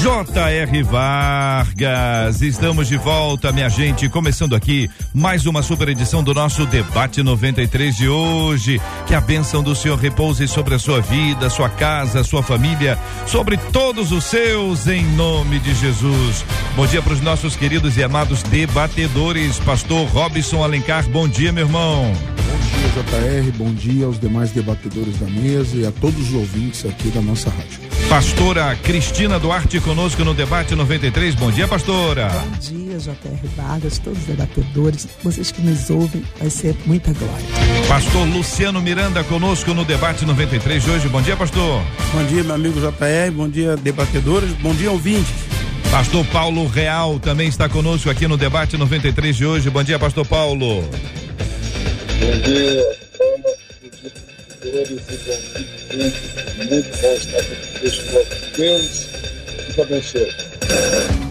J.R. Vargas, estamos de volta, minha gente, começando aqui mais uma super edição do nosso debate 93 de hoje. Que a bênção do Senhor repouse sobre a sua vida, sua casa, sua família, sobre todos os seus, em nome de Jesus. Bom dia para os nossos queridos e amados debatedores, Pastor Robson Alencar. Bom dia, meu irmão. Bom dia, JR. Bom dia aos demais debatedores da mesa e a todos os ouvintes aqui da nossa rádio. Pastora Cristina Duarte conosco no debate 93. Bom dia, pastora. Bom dia, JR Vargas, todos os debatedores, vocês que nos ouvem, vai ser muita glória. Pastor Luciano Miranda conosco no debate 93 de hoje. Bom dia, pastor. Bom dia, meu amigo JR. Bom dia, debatedores. Bom dia, ouvintes. Pastor Paulo Real também está conosco aqui no debate 93 de hoje. Bom dia, pastor Paulo. Bom dia vereadores e muito bom estar com vocês, Deus, e abençoe.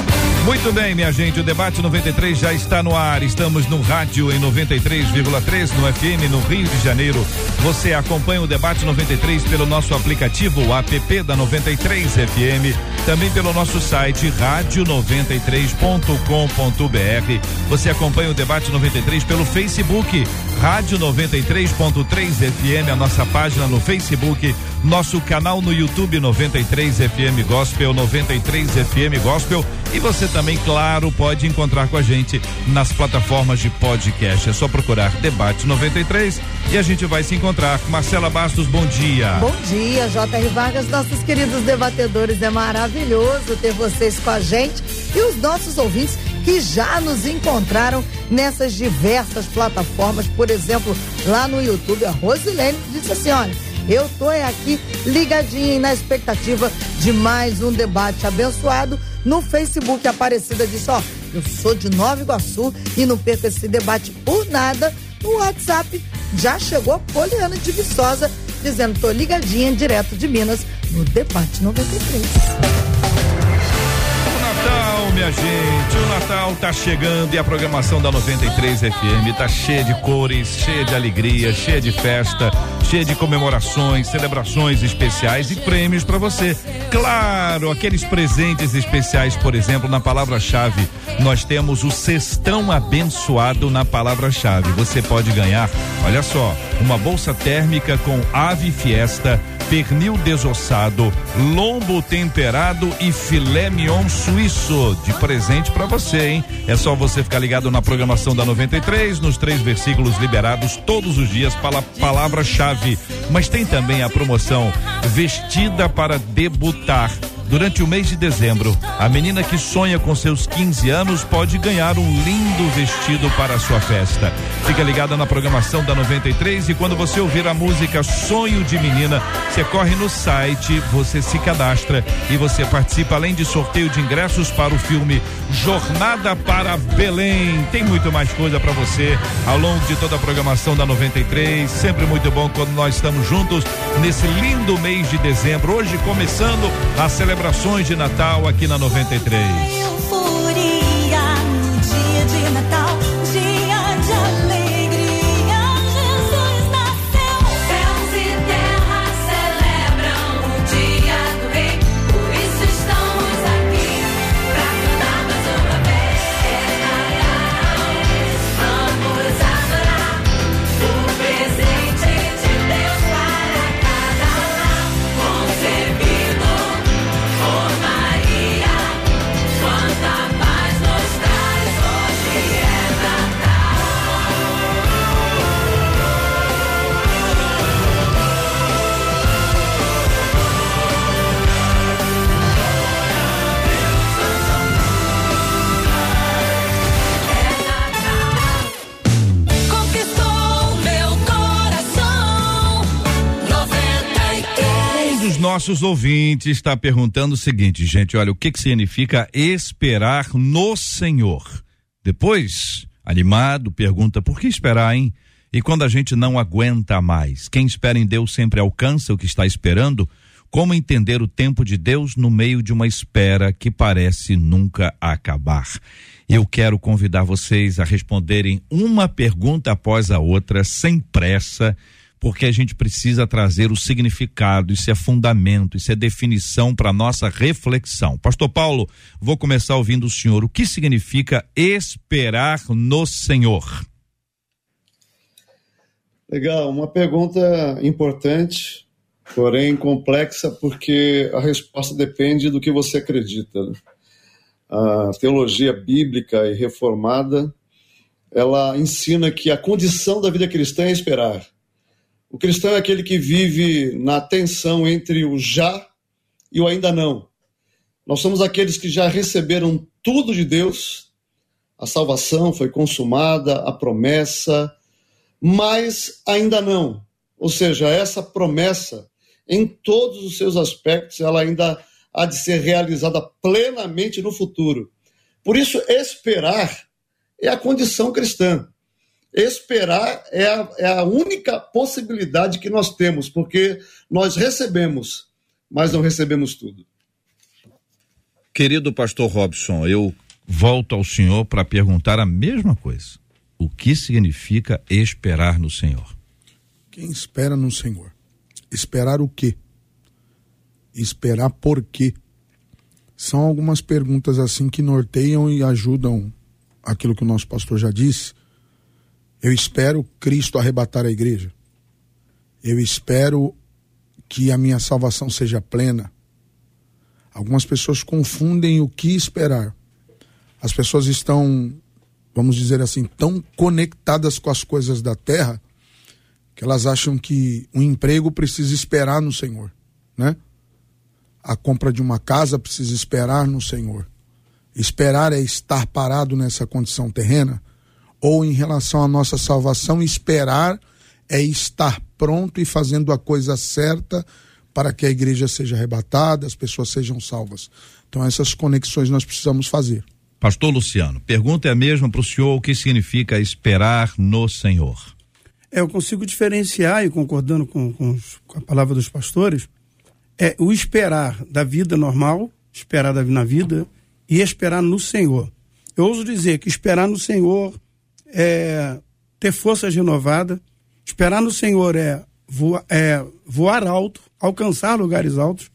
Muito bem, minha gente, o debate 93 já está no ar. Estamos no rádio em 93,3 no FM no Rio de Janeiro. Você acompanha o debate 93 pelo nosso aplicativo app da 93 FM, também pelo nosso site rádio93.com.br. Você acompanha o debate 93 pelo Facebook Rádio 93.3 FM, a nossa página no Facebook, nosso canal no YouTube 93 FM Gospel, 93 FM Gospel. E você também, claro, pode encontrar com a gente nas plataformas de podcast. É só procurar Debate 93 e a gente vai se encontrar. Marcela Bastos, bom dia. Bom dia, J.R. Vargas, nossos queridos debatedores. É maravilhoso ter vocês com a gente e os nossos ouvintes que já nos encontraram nessas diversas plataformas. Por exemplo, lá no YouTube, a Rosilene disse assim: olha, eu tô aqui ligadinha na expectativa de mais um debate abençoado. No Facebook, Aparecida disse: ó, eu sou de Nova Iguaçu e não perco esse debate por nada. No WhatsApp já chegou a Poliana de Viçosa dizendo: tô ligadinha direto de Minas no debate 93 minha gente. O Natal tá chegando e a programação da 93 FM tá cheia de cores, cheia de alegria, cheia de festa, cheia de comemorações, celebrações especiais e prêmios para você. Claro, aqueles presentes especiais, por exemplo, na palavra-chave, nós temos o cestão abençoado na palavra-chave. Você pode ganhar, olha só, uma bolsa térmica com ave fiesta pernil desossado, lombo temperado e filé mignon suíço de presente para você, hein? É só você ficar ligado na programação da 93, nos três versículos liberados todos os dias para palavra-chave. Mas tem também a promoção Vestida para debutar Durante o mês de dezembro, a menina que sonha com seus 15 anos pode ganhar um lindo vestido para a sua festa. Fica ligada na programação da 93 e quando você ouvir a música Sonho de Menina, você corre no site, você se cadastra e você participa além de sorteio de ingressos para o filme Jornada para Belém. Tem muito mais coisa para você ao longo de toda a programação da 93. Sempre muito bom quando nós estamos juntos nesse lindo mês de dezembro. Hoje começando a celebração celebrações de Natal aqui na 93. Nossos ouvintes está perguntando o seguinte, gente, olha, o que que significa esperar no Senhor? Depois, animado, pergunta, por que esperar, hein? E quando a gente não aguenta mais, quem espera em Deus sempre alcança o que está esperando? Como entender o tempo de Deus no meio de uma espera que parece nunca acabar? Eu quero convidar vocês a responderem uma pergunta após a outra, sem pressa, porque a gente precisa trazer o significado, isso é fundamento, isso é definição para nossa reflexão. Pastor Paulo, vou começar ouvindo o senhor. O que significa esperar no Senhor? Legal, uma pergunta importante porém complexa porque a resposta depende do que você acredita. Né? A teologia bíblica e reformada, ela ensina que a condição da vida cristã é esperar. O cristão é aquele que vive na tensão entre o já e o ainda não. Nós somos aqueles que já receberam tudo de Deus, a salvação foi consumada, a promessa, mas ainda não. Ou seja, essa promessa em todos os seus aspectos, ela ainda há de ser realizada plenamente no futuro. Por isso, esperar é a condição cristã. Esperar é a, é a única possibilidade que nós temos, porque nós recebemos, mas não recebemos tudo. Querido pastor Robson, eu volto ao senhor para perguntar a mesma coisa. O que significa esperar no Senhor? Quem espera no Senhor Esperar o quê? Esperar por quê? São algumas perguntas assim que norteiam e ajudam aquilo que o nosso pastor já disse. Eu espero Cristo arrebatar a igreja. Eu espero que a minha salvação seja plena. Algumas pessoas confundem o que esperar. As pessoas estão, vamos dizer assim, tão conectadas com as coisas da terra que elas acham que um emprego precisa esperar no Senhor, né? A compra de uma casa precisa esperar no Senhor. Esperar é estar parado nessa condição terrena, ou em relação à nossa salvação, esperar é estar pronto e fazendo a coisa certa para que a igreja seja arrebatada, as pessoas sejam salvas. Então essas conexões nós precisamos fazer. Pastor Luciano, pergunta é a mesma para o senhor o que significa esperar no Senhor. É, eu consigo diferenciar, e concordando com, com, com, a palavra dos pastores, é o esperar da vida normal, esperar na vida e esperar no Senhor. Eu ouso dizer que esperar no Senhor é ter forças renovadas, esperar no Senhor é voar, é voar alto, alcançar lugares altos,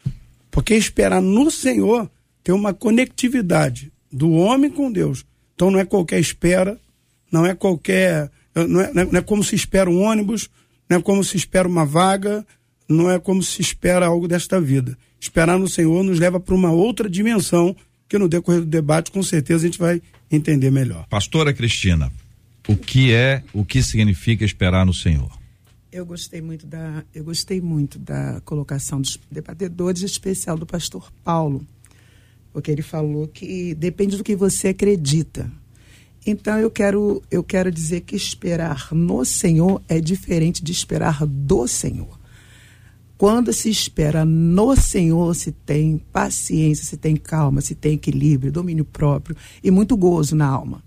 porque esperar no Senhor tem uma conectividade do homem com Deus. Então não é qualquer espera, não é qualquer não é, não é como se espera um ônibus, não é como se espera uma vaga, não é como se espera algo desta vida. Esperar no Senhor nos leva para uma outra dimensão que no decorrer do debate com certeza a gente vai entender melhor. Pastora Cristina, o que é, o que significa esperar no Senhor? Eu gostei muito da, eu gostei muito da colocação dos debatedores, especial do pastor Paulo, porque ele falou que depende do que você acredita. Então eu quero, eu quero dizer que esperar no Senhor é diferente de esperar do Senhor. Quando se espera no Senhor, se tem paciência, se tem calma, se tem equilíbrio, domínio próprio e muito gozo na alma.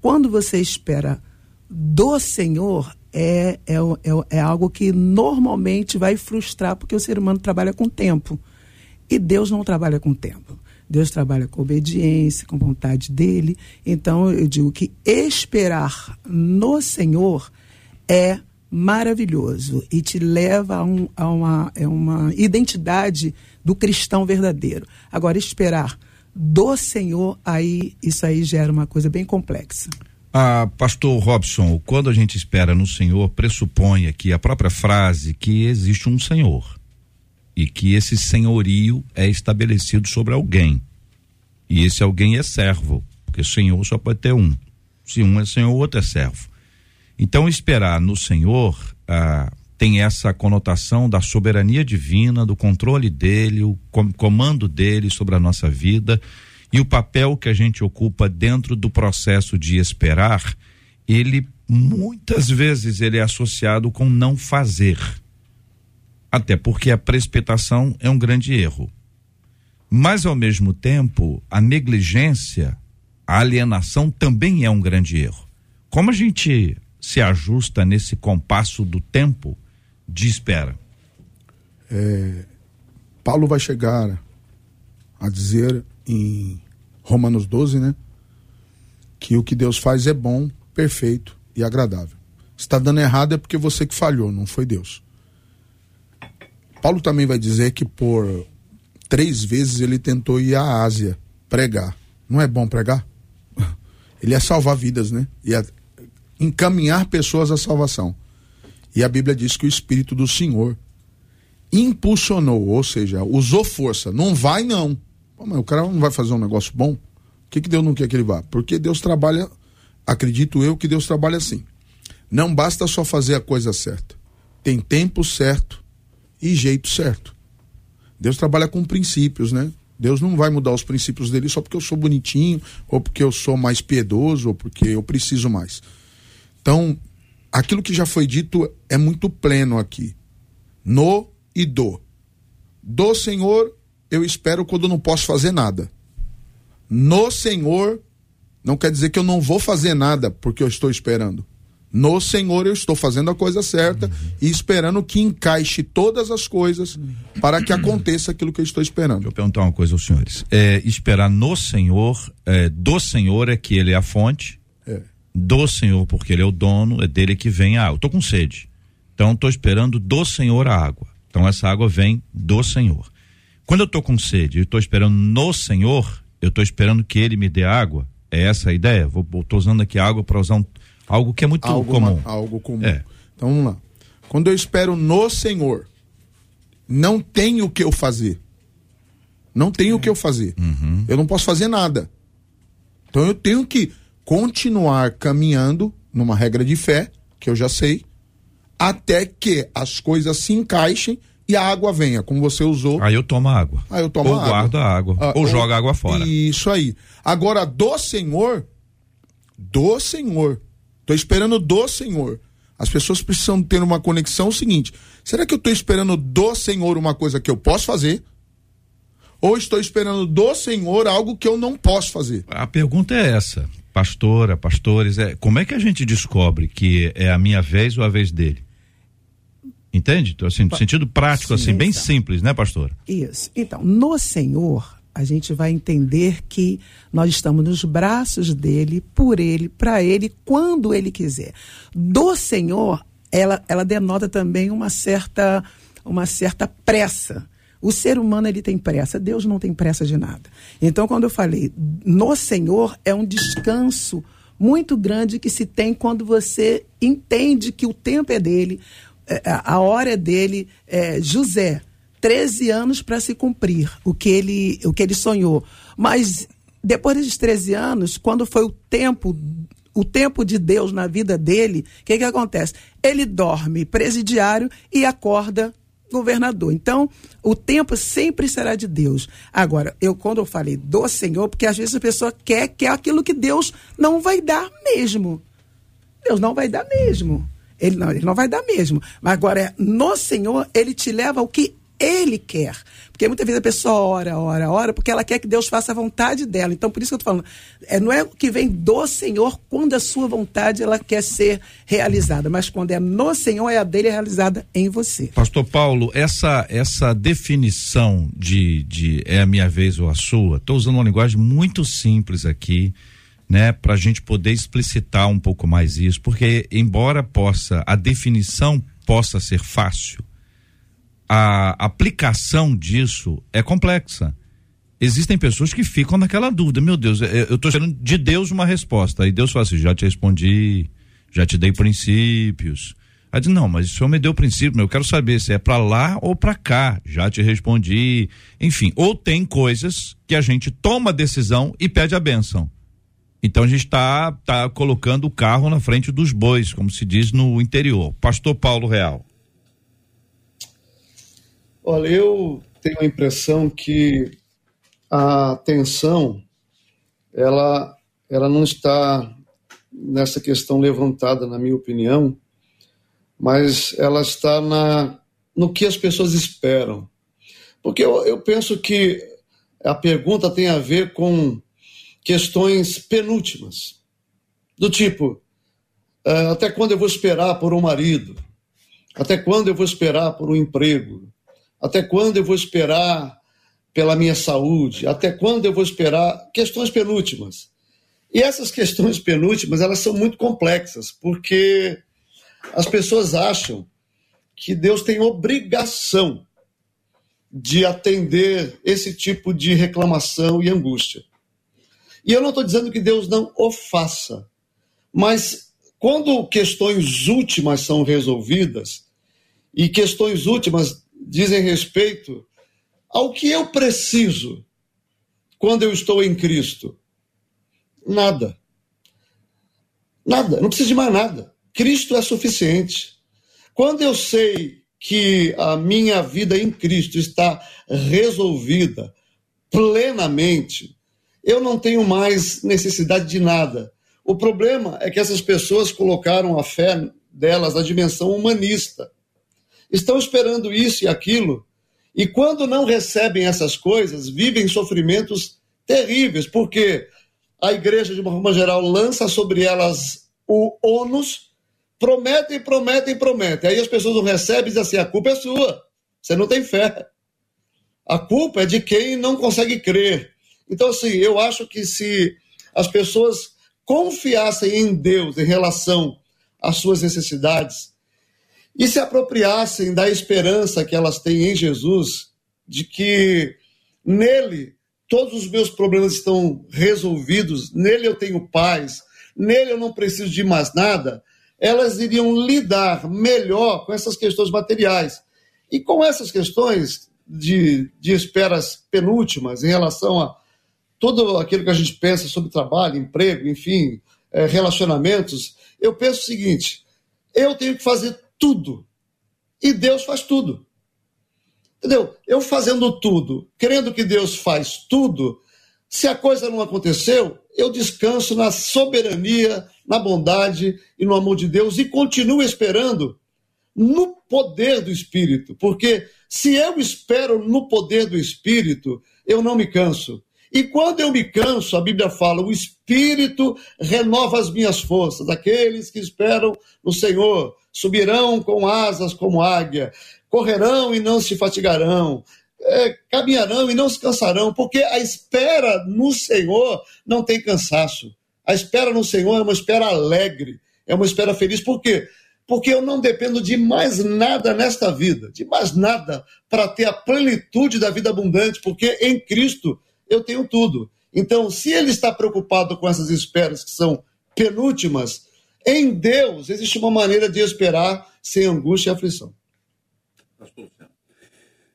Quando você espera do Senhor, é, é, é, é algo que normalmente vai frustrar, porque o ser humano trabalha com tempo. E Deus não trabalha com tempo. Deus trabalha com obediência, com vontade dele. Então eu digo que esperar no Senhor é maravilhoso e te leva a, um, a uma, é uma identidade do cristão verdadeiro. Agora, esperar do Senhor, aí isso aí gera uma coisa bem complexa. Ah, pastor Robson, quando a gente espera no Senhor, pressupõe aqui a própria frase que existe um Senhor e que esse senhorio é estabelecido sobre alguém. E esse alguém é servo, porque senhor só pode ter um. Se um é senhor, o outro é servo. Então, esperar no Senhor ah, tem essa conotação da soberania divina, do controle dele, o comando dele sobre a nossa vida e o papel que a gente ocupa dentro do processo de esperar, ele muitas vezes ele é associado com não fazer Até porque a precipitação é um grande erro. Mas, ao mesmo tempo, a negligência, a alienação também é um grande erro. Como a gente se ajusta nesse compasso do tempo de espera? É, Paulo vai chegar a dizer em Romanos 12, né? Que o que Deus faz é bom, perfeito e agradável. Está dando errado é porque você que falhou, não foi Deus. Paulo também vai dizer que por três vezes ele tentou ir à Ásia pregar. Não é bom pregar? Ele ia salvar vidas, né? Ia encaminhar pessoas à salvação. E a Bíblia diz que o Espírito do Senhor impulsionou, ou seja, usou força. Não vai, não. Pô, mas o cara não vai fazer um negócio bom? O que, que Deus não quer que ele vá? Porque Deus trabalha, acredito eu que Deus trabalha assim. Não basta só fazer a coisa certa. Tem tempo certo e jeito certo. Deus trabalha com princípios, né? Deus não vai mudar os princípios dele só porque eu sou bonitinho, ou porque eu sou mais piedoso, ou porque eu preciso mais. Então, aquilo que já foi dito é muito pleno aqui. No e do. Do Senhor, eu espero quando não posso fazer nada. No Senhor, não quer dizer que eu não vou fazer nada porque eu estou esperando. No Senhor eu estou fazendo a coisa certa uhum. e esperando que encaixe todas as coisas para que aconteça aquilo que eu estou esperando. Deixa eu perguntar uma coisa aos senhores. É, esperar no Senhor, é, do Senhor é que ele é a fonte. Do Senhor porque ele é o dono, é dele que vem a água. Estou com sede, então estou esperando do Senhor a água. Então essa água vem do Senhor. Quando eu estou com sede e estou esperando no Senhor, eu estou esperando que ele me dê água. É essa a ideia? Estou usando aqui água para usar um Algo que é muito algo comum. Uma, algo comum. É. Então vamos lá. Quando eu espero no Senhor, não tenho o que eu fazer. Não tenho o que eu fazer. Uhum. Eu não posso fazer nada. Então eu tenho que continuar caminhando numa regra de fé, que eu já sei, até que as coisas se encaixem e a água venha, como você usou. Aí eu tomo água. Aí eu tomo ou água. guardo a água. Ah, ou, ou joga água fora. Isso aí. Agora, do Senhor, do Senhor, Estou esperando do Senhor. As pessoas precisam ter uma conexão o seguinte: será que eu estou esperando do Senhor uma coisa que eu posso fazer? Ou estou esperando do Senhor algo que eu não posso fazer? A pergunta é essa, pastora, pastores, é como é que a gente descobre que é a minha vez ou a vez dele? Entende? Então, assim, no sentido prático, Sim, assim, bem então. simples, né, pastora? Isso. Então, no Senhor, a gente vai entender que nós estamos nos braços dele, por ele, para ele, quando ele quiser. Do Senhor, ela, ela denota também uma certa, uma certa pressa. O ser humano ele tem pressa, Deus não tem pressa de nada. Então, quando eu falei no Senhor, é um descanso muito grande que se tem quando você entende que o tempo é dele, é, a hora é dele. É, José, 13 anos para se cumprir o que ele o que ele sonhou. Mas depois desses 13 anos, quando foi o tempo o tempo de Deus na vida dele, o que, que acontece? Ele dorme presidiário e acorda governador. Então, o tempo sempre será de Deus. Agora, eu quando eu falei do Senhor, porque às vezes a pessoa quer que é aquilo que Deus não vai dar mesmo. Deus não vai dar mesmo. Ele não, ele não vai dar mesmo. Mas agora, é, no Senhor, ele te leva ao que ele quer. Porque muitas vezes a pessoa ora, ora, ora, porque ela quer que Deus faça a vontade dela. Então, por isso que eu estou falando, é, não é o que vem do Senhor quando a sua vontade ela quer ser realizada, mas quando é no Senhor, é a dele realizada em você. Pastor Paulo, essa, essa definição de, de é a minha vez ou a sua, estou usando uma linguagem muito simples aqui, né, para a gente poder explicitar um pouco mais isso, porque embora possa, a definição possa ser fácil, a aplicação disso é complexa. Existem pessoas que ficam naquela dúvida, meu Deus, eu estou esperando de Deus uma resposta. Aí Deus fala assim: já te respondi, já te dei princípios. Aí diz, não, mas o senhor me deu princípio, eu quero saber se é para lá ou para cá. Já te respondi. Enfim, ou tem coisas que a gente toma decisão e pede a benção. Então a gente está tá colocando o carro na frente dos bois, como se diz no interior. Pastor Paulo Real. Olha, eu tenho a impressão que a atenção ela, ela não está nessa questão levantada, na minha opinião, mas ela está na, no que as pessoas esperam. Porque eu, eu penso que a pergunta tem a ver com questões penúltimas, do tipo: uh, até quando eu vou esperar por um marido? Até quando eu vou esperar por um emprego? Até quando eu vou esperar pela minha saúde? Até quando eu vou esperar? Questões penúltimas. E essas questões penúltimas, elas são muito complexas, porque as pessoas acham que Deus tem obrigação de atender esse tipo de reclamação e angústia. E eu não estou dizendo que Deus não o faça, mas quando questões últimas são resolvidas, e questões últimas dizem respeito ao que eu preciso quando eu estou em Cristo, nada. Nada, não preciso de mais nada. Cristo é suficiente. Quando eu sei que a minha vida em Cristo está resolvida plenamente, eu não tenho mais necessidade de nada. O problema é que essas pessoas colocaram a fé delas na dimensão humanista. Estão esperando isso e aquilo, e quando não recebem essas coisas, vivem sofrimentos terríveis, porque a igreja, de uma forma geral, lança sobre elas o ônus, prometem, prometem, prometem. Aí as pessoas não recebem e dizem assim: a culpa é sua, você não tem fé. A culpa é de quem não consegue crer. Então, assim, eu acho que se as pessoas confiassem em Deus em relação às suas necessidades e se apropriassem da esperança que elas têm em Jesus, de que nele todos os meus problemas estão resolvidos, nele eu tenho paz, nele eu não preciso de mais nada, elas iriam lidar melhor com essas questões materiais. E com essas questões de, de esperas penúltimas em relação a tudo aquilo que a gente pensa sobre trabalho, emprego, enfim, é, relacionamentos, eu penso o seguinte: eu tenho que fazer tudo e Deus faz tudo. Entendeu? Eu fazendo tudo, crendo que Deus faz tudo, se a coisa não aconteceu, eu descanso na soberania, na bondade e no amor de Deus e continuo esperando no poder do Espírito, porque se eu espero no poder do Espírito, eu não me canso. E quando eu me canso, a Bíblia fala: o Espírito renova as minhas forças. Aqueles que esperam no Senhor subirão com asas como águia, correrão e não se fatigarão, é, caminharão e não se cansarão, porque a espera no Senhor não tem cansaço. A espera no Senhor é uma espera alegre, é uma espera feliz. Por quê? Porque eu não dependo de mais nada nesta vida, de mais nada para ter a plenitude da vida abundante, porque em Cristo eu tenho tudo. Então, se ele está preocupado com essas esperas que são penúltimas, em Deus existe uma maneira de esperar sem angústia e aflição.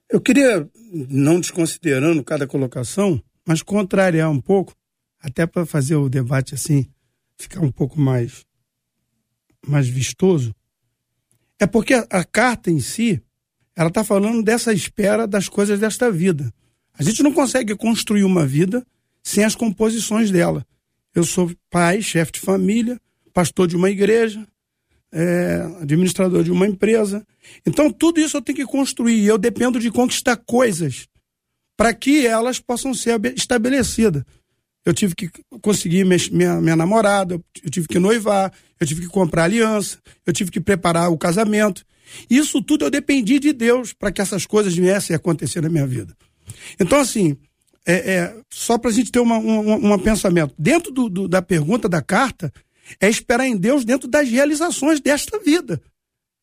Eu queria, não desconsiderando cada colocação, mas contrariar um pouco, até para fazer o debate assim ficar um pouco mais, mais vistoso. É porque a, a carta em si, ela está falando dessa espera das coisas desta vida. A gente não consegue construir uma vida sem as composições dela. Eu sou pai, chefe de família, pastor de uma igreja, é, administrador de uma empresa. Então, tudo isso eu tenho que construir. Eu dependo de conquistar coisas para que elas possam ser estabelecidas. Eu tive que conseguir minha, minha namorada, eu tive que noivar, eu tive que comprar aliança, eu tive que preparar o casamento. Isso tudo eu dependi de Deus para que essas coisas viessem a acontecer na minha vida. Então, assim, é, é só para a gente ter um uma, pensamento. Dentro do, do, da pergunta da carta, é esperar em Deus dentro das realizações desta vida.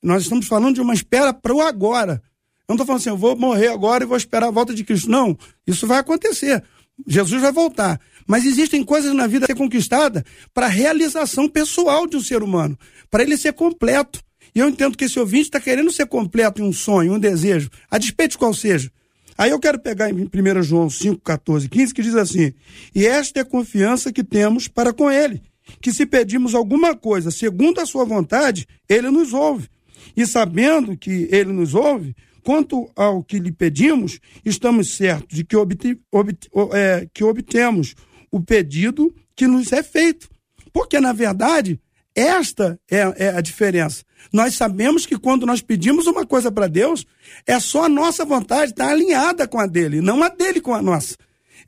Nós estamos falando de uma espera para o agora. Eu não estou falando assim, eu vou morrer agora e vou esperar a volta de Cristo. Não, isso vai acontecer. Jesus vai voltar. Mas existem coisas na vida a ser conquistada para a realização pessoal de um ser humano, para ele ser completo. E eu entendo que esse ouvinte está querendo ser completo em um sonho, um desejo, a despeito de qual seja. Aí eu quero pegar em 1 João 5, 14, 15, que diz assim: E esta é a confiança que temos para com Ele, que se pedimos alguma coisa segundo a Sua vontade, Ele nos ouve. E sabendo que Ele nos ouve, quanto ao que lhe pedimos, estamos certos de que, obte, obte, é, que obtemos o pedido que nos é feito. Porque, na verdade, esta é, é a diferença. Nós sabemos que quando nós pedimos uma coisa para Deus, é só a nossa vontade estar tá alinhada com a dele, não a dele com a nossa.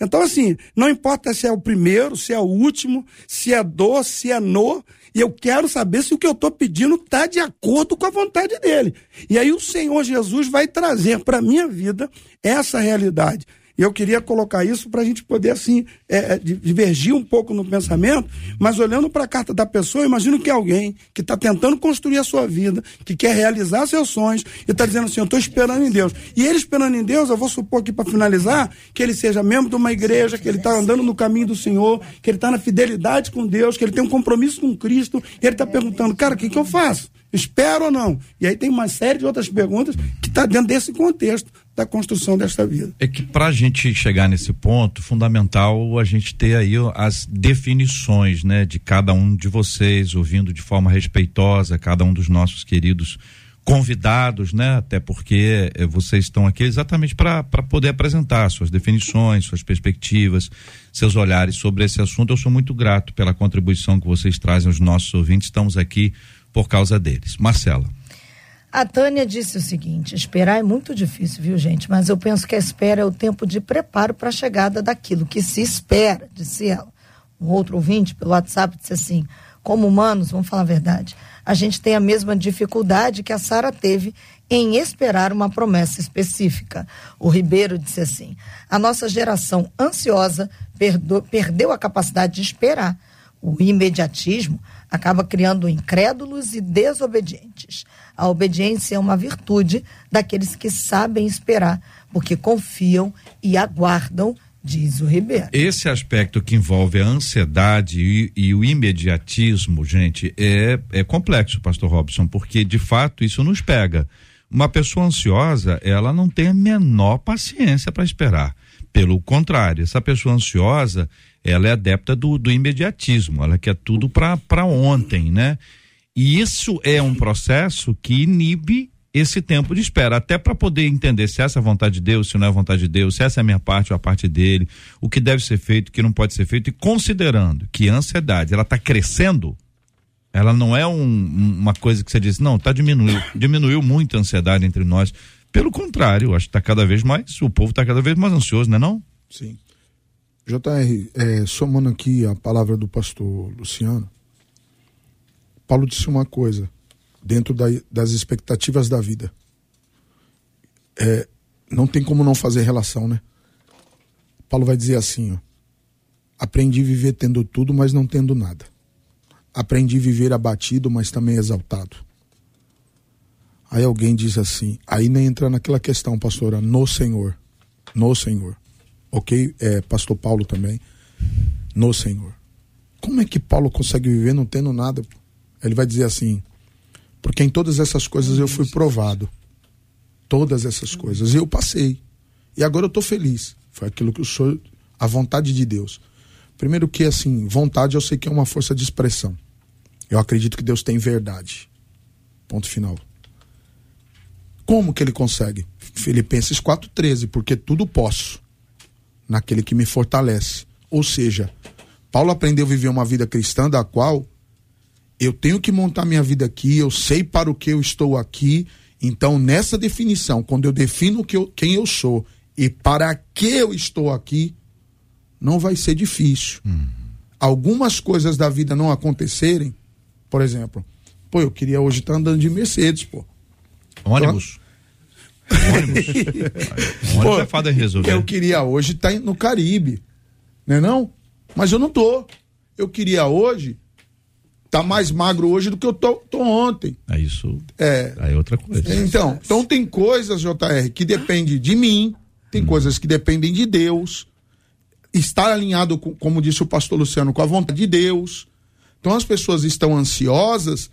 Então, assim, não importa se é o primeiro, se é o último, se é do, se é no, e eu quero saber se o que eu estou pedindo está de acordo com a vontade dele. E aí o Senhor Jesus vai trazer para minha vida essa realidade. Eu queria colocar isso para a gente poder, assim, é, é divergir um pouco no pensamento, mas olhando para a carta da pessoa, imagino que alguém que está tentando construir a sua vida, que quer realizar seus sonhos, e está dizendo assim: eu estou esperando em Deus. E ele esperando em Deus, eu vou supor aqui para finalizar, que ele seja membro de uma igreja, que ele está andando no caminho do Senhor, que ele está na fidelidade com Deus, que ele tem um compromisso com Cristo, e ele está perguntando, cara, o que, que eu faço? Espero ou não? E aí tem uma série de outras perguntas que está dentro desse contexto da construção desta vida. É que para a gente chegar nesse ponto, fundamental a gente ter aí as definições, né, de cada um de vocês, ouvindo de forma respeitosa cada um dos nossos queridos convidados, né, até porque eh, vocês estão aqui exatamente para poder apresentar suas definições, suas perspectivas, seus olhares sobre esse assunto. Eu sou muito grato pela contribuição que vocês trazem aos nossos ouvintes. Estamos aqui por causa deles. Marcela. A Tânia disse o seguinte: esperar é muito difícil, viu, gente? Mas eu penso que a espera é o tempo de preparo para a chegada daquilo que se espera, disse ela. Um outro ouvinte pelo WhatsApp disse assim: como humanos, vamos falar a verdade, a gente tem a mesma dificuldade que a Sara teve em esperar uma promessa específica. O Ribeiro disse assim: a nossa geração ansiosa perdeu, a capacidade de esperar. O imediatismo acaba criando incrédulos e desobedientes. A obediência é uma virtude daqueles que sabem esperar, porque confiam e aguardam, diz o Ribeiro. Esse aspecto que envolve a ansiedade e, e o imediatismo, gente, é, é complexo, pastor Robson, porque de fato isso nos pega. Uma pessoa ansiosa, ela não tem a menor paciência para esperar. Pelo contrário, essa pessoa ansiosa, ela é adepta do, do imediatismo, ela quer tudo para ontem, né? E isso é um processo que inibe esse tempo de espera, até para poder entender se essa é a vontade de Deus, se não é a vontade de Deus, se essa é a minha parte ou a parte dele, o que deve ser feito, o que não pode ser feito, e considerando que a ansiedade ela está crescendo, ela não é um, uma coisa que você diz, não, tá diminuiu, diminuiu muito a ansiedade entre nós. Pelo contrário, acho que está cada vez mais, o povo está cada vez mais ansioso, não é não? Sim. JR, é, somando aqui a palavra do pastor Luciano, Paulo disse uma coisa, dentro da, das expectativas da vida. É, não tem como não fazer relação, né? Paulo vai dizer assim, ó, aprendi a viver tendo tudo, mas não tendo nada. Aprendi a viver abatido, mas também exaltado. Aí alguém diz assim, aí nem entra naquela questão, pastora, no Senhor. No Senhor ok? É, Pastor Paulo também, no Senhor. Como é que Paulo consegue viver não tendo nada? Ele vai dizer assim: porque em todas essas coisas eu fui provado. Todas essas coisas. E eu passei. E agora eu estou feliz. Foi aquilo que eu sou, a vontade de Deus. Primeiro que, assim, vontade eu sei que é uma força de expressão. Eu acredito que Deus tem verdade. Ponto final. Como que ele consegue? Filipenses 4,13, porque tudo posso naquele que me fortalece. Ou seja, Paulo aprendeu a viver uma vida cristã da qual eu tenho que montar minha vida aqui, eu sei para o que eu estou aqui. Então, nessa definição, quando eu defino que eu, quem eu sou e para que eu estou aqui, não vai ser difícil. Uhum. Algumas coisas da vida não acontecerem, por exemplo, pô, eu queria hoje estar andando de Mercedes, pô. Ônibus? Ônibus. ônibus é fada resolver. Eu queria hoje estar tá no Caribe, né não? Mas eu não tô. Eu queria hoje tá mais magro hoje do que eu tô, tô ontem. É isso. É. Aí é outra coisa. Então, então tem coisas, JR, que dependem de mim, tem hum. coisas que dependem de Deus. Estar alinhado, com, como disse o pastor Luciano, com a vontade de Deus. Então as pessoas estão ansiosas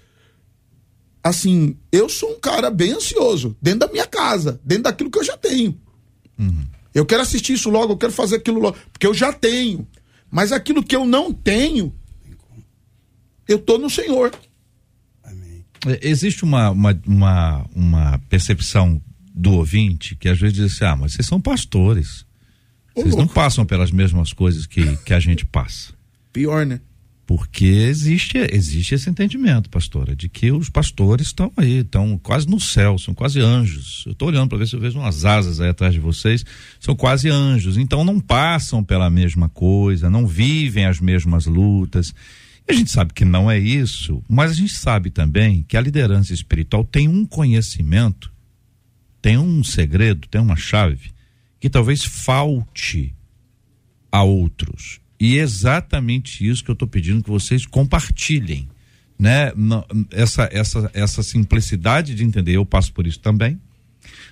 assim, eu sou um cara bem ansioso, dentro da minha casa, dentro daquilo que eu já tenho. Uhum. Eu quero assistir isso logo, eu quero fazer aquilo logo, porque eu já tenho. Mas aquilo que eu não tenho, eu tô no Senhor. Amém. É, existe uma, uma, uma, uma, percepção do ouvinte que às vezes diz assim: ah, mas vocês são pastores. Ô, vocês louco. não passam pelas mesmas coisas que, que a gente passa. Pior, né? Porque existe, existe esse entendimento, pastora, de que os pastores estão aí, estão quase no céu, são quase anjos. Eu estou olhando para ver se eu vejo umas asas aí atrás de vocês, são quase anjos. Então não passam pela mesma coisa, não vivem as mesmas lutas. A gente sabe que não é isso, mas a gente sabe também que a liderança espiritual tem um conhecimento, tem um segredo, tem uma chave que talvez falte a outros. E é exatamente isso que eu estou pedindo que vocês compartilhem, né? Essa, essa, essa simplicidade de entender, eu passo por isso também,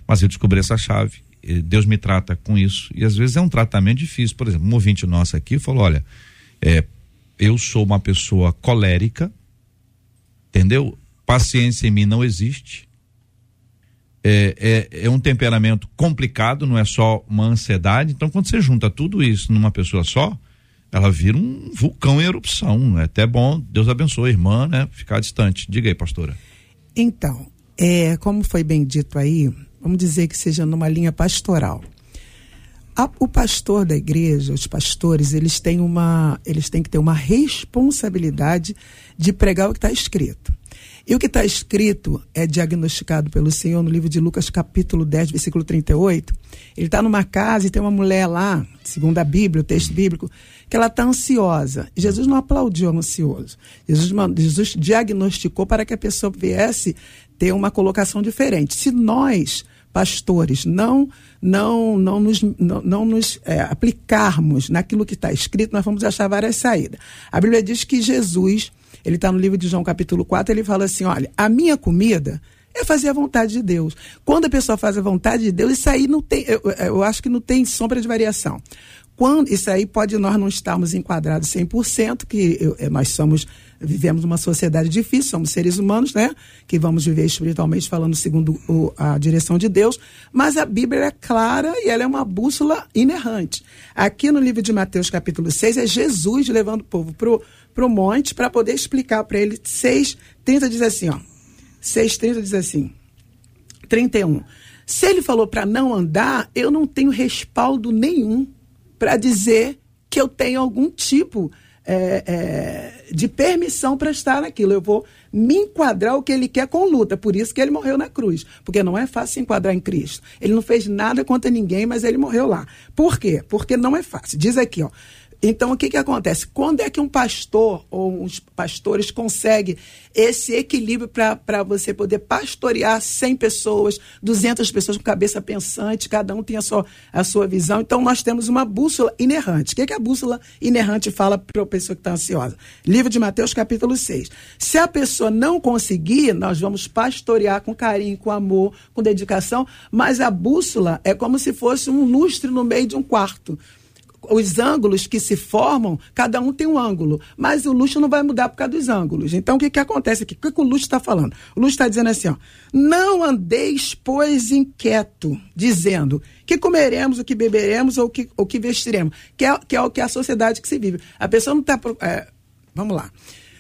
mas eu descobri essa chave. Deus me trata com isso e às vezes é um tratamento difícil. Por exemplo, um ouvinte nosso aqui falou: olha, é, eu sou uma pessoa colérica, entendeu? Paciência em mim não existe. É, é, é, um temperamento complicado, não é só uma ansiedade. Então, quando você junta tudo isso numa pessoa só, ela vira um vulcão em erupção. É até bom, Deus abençoe a irmã, né? Ficar distante. Diga aí, pastora. Então, é, como foi bem dito aí, vamos dizer que seja numa linha pastoral. A, o pastor da igreja, os pastores, eles têm uma, eles têm que ter uma responsabilidade de pregar o que está escrito. E o que está escrito é diagnosticado pelo Senhor no livro de Lucas, capítulo 10, versículo 38. Ele está numa casa e tem uma mulher lá, segundo a Bíblia, o texto bíblico, que ela está ansiosa. Jesus não aplaudiu ansioso. Jesus, Jesus diagnosticou para que a pessoa viesse ter uma colocação diferente. Se nós, pastores, não não não nos, não, não nos é, aplicarmos naquilo que está escrito, nós vamos achar várias saídas. A Bíblia diz que Jesus ele está no livro de João, capítulo 4, ele fala assim: olha, a minha comida é fazer a vontade de Deus. Quando a pessoa faz a vontade de Deus, isso aí não tem, eu, eu acho que não tem sombra de variação. Quando, isso aí pode nós não estarmos enquadrados 100%, que eu, eh, nós somos, vivemos uma sociedade difícil, somos seres humanos, né? Que vamos viver espiritualmente falando segundo o, a direção de Deus, mas a Bíblia é clara e ela é uma bússola inerrante. Aqui no livro de Mateus, capítulo 6, é Jesus levando o povo para o monte para poder explicar para ele. 6,30 diz assim, ó. 6,30 diz assim. 31. Se ele falou para não andar, eu não tenho respaldo nenhum para dizer que eu tenho algum tipo é, é, de permissão para estar naquilo. Eu vou me enquadrar o que ele quer com luta. Por isso que ele morreu na cruz. Porque não é fácil se enquadrar em Cristo. Ele não fez nada contra ninguém, mas ele morreu lá. Por quê? Porque não é fácil. Diz aqui, ó. Então, o que, que acontece? Quando é que um pastor ou uns pastores conseguem esse equilíbrio para você poder pastorear 100 pessoas, 200 pessoas com cabeça pensante, cada um tem a sua, a sua visão? Então, nós temos uma bússola inerrante. O que, que a bússola inerrante fala para a pessoa que está ansiosa? Livro de Mateus, capítulo 6. Se a pessoa não conseguir, nós vamos pastorear com carinho, com amor, com dedicação, mas a bússola é como se fosse um lustre no meio de um quarto os ângulos que se formam, cada um tem um ângulo, mas o luxo não vai mudar por causa dos ângulos. Então, o que, que acontece aqui? O que, que o luxo está falando? O luxo está dizendo assim: ó, não andeis, pois, inquieto, dizendo que comeremos, o que beberemos ou que, o que vestiremos, que é, que é o que é a sociedade que se vive. A pessoa não está. É, vamos lá.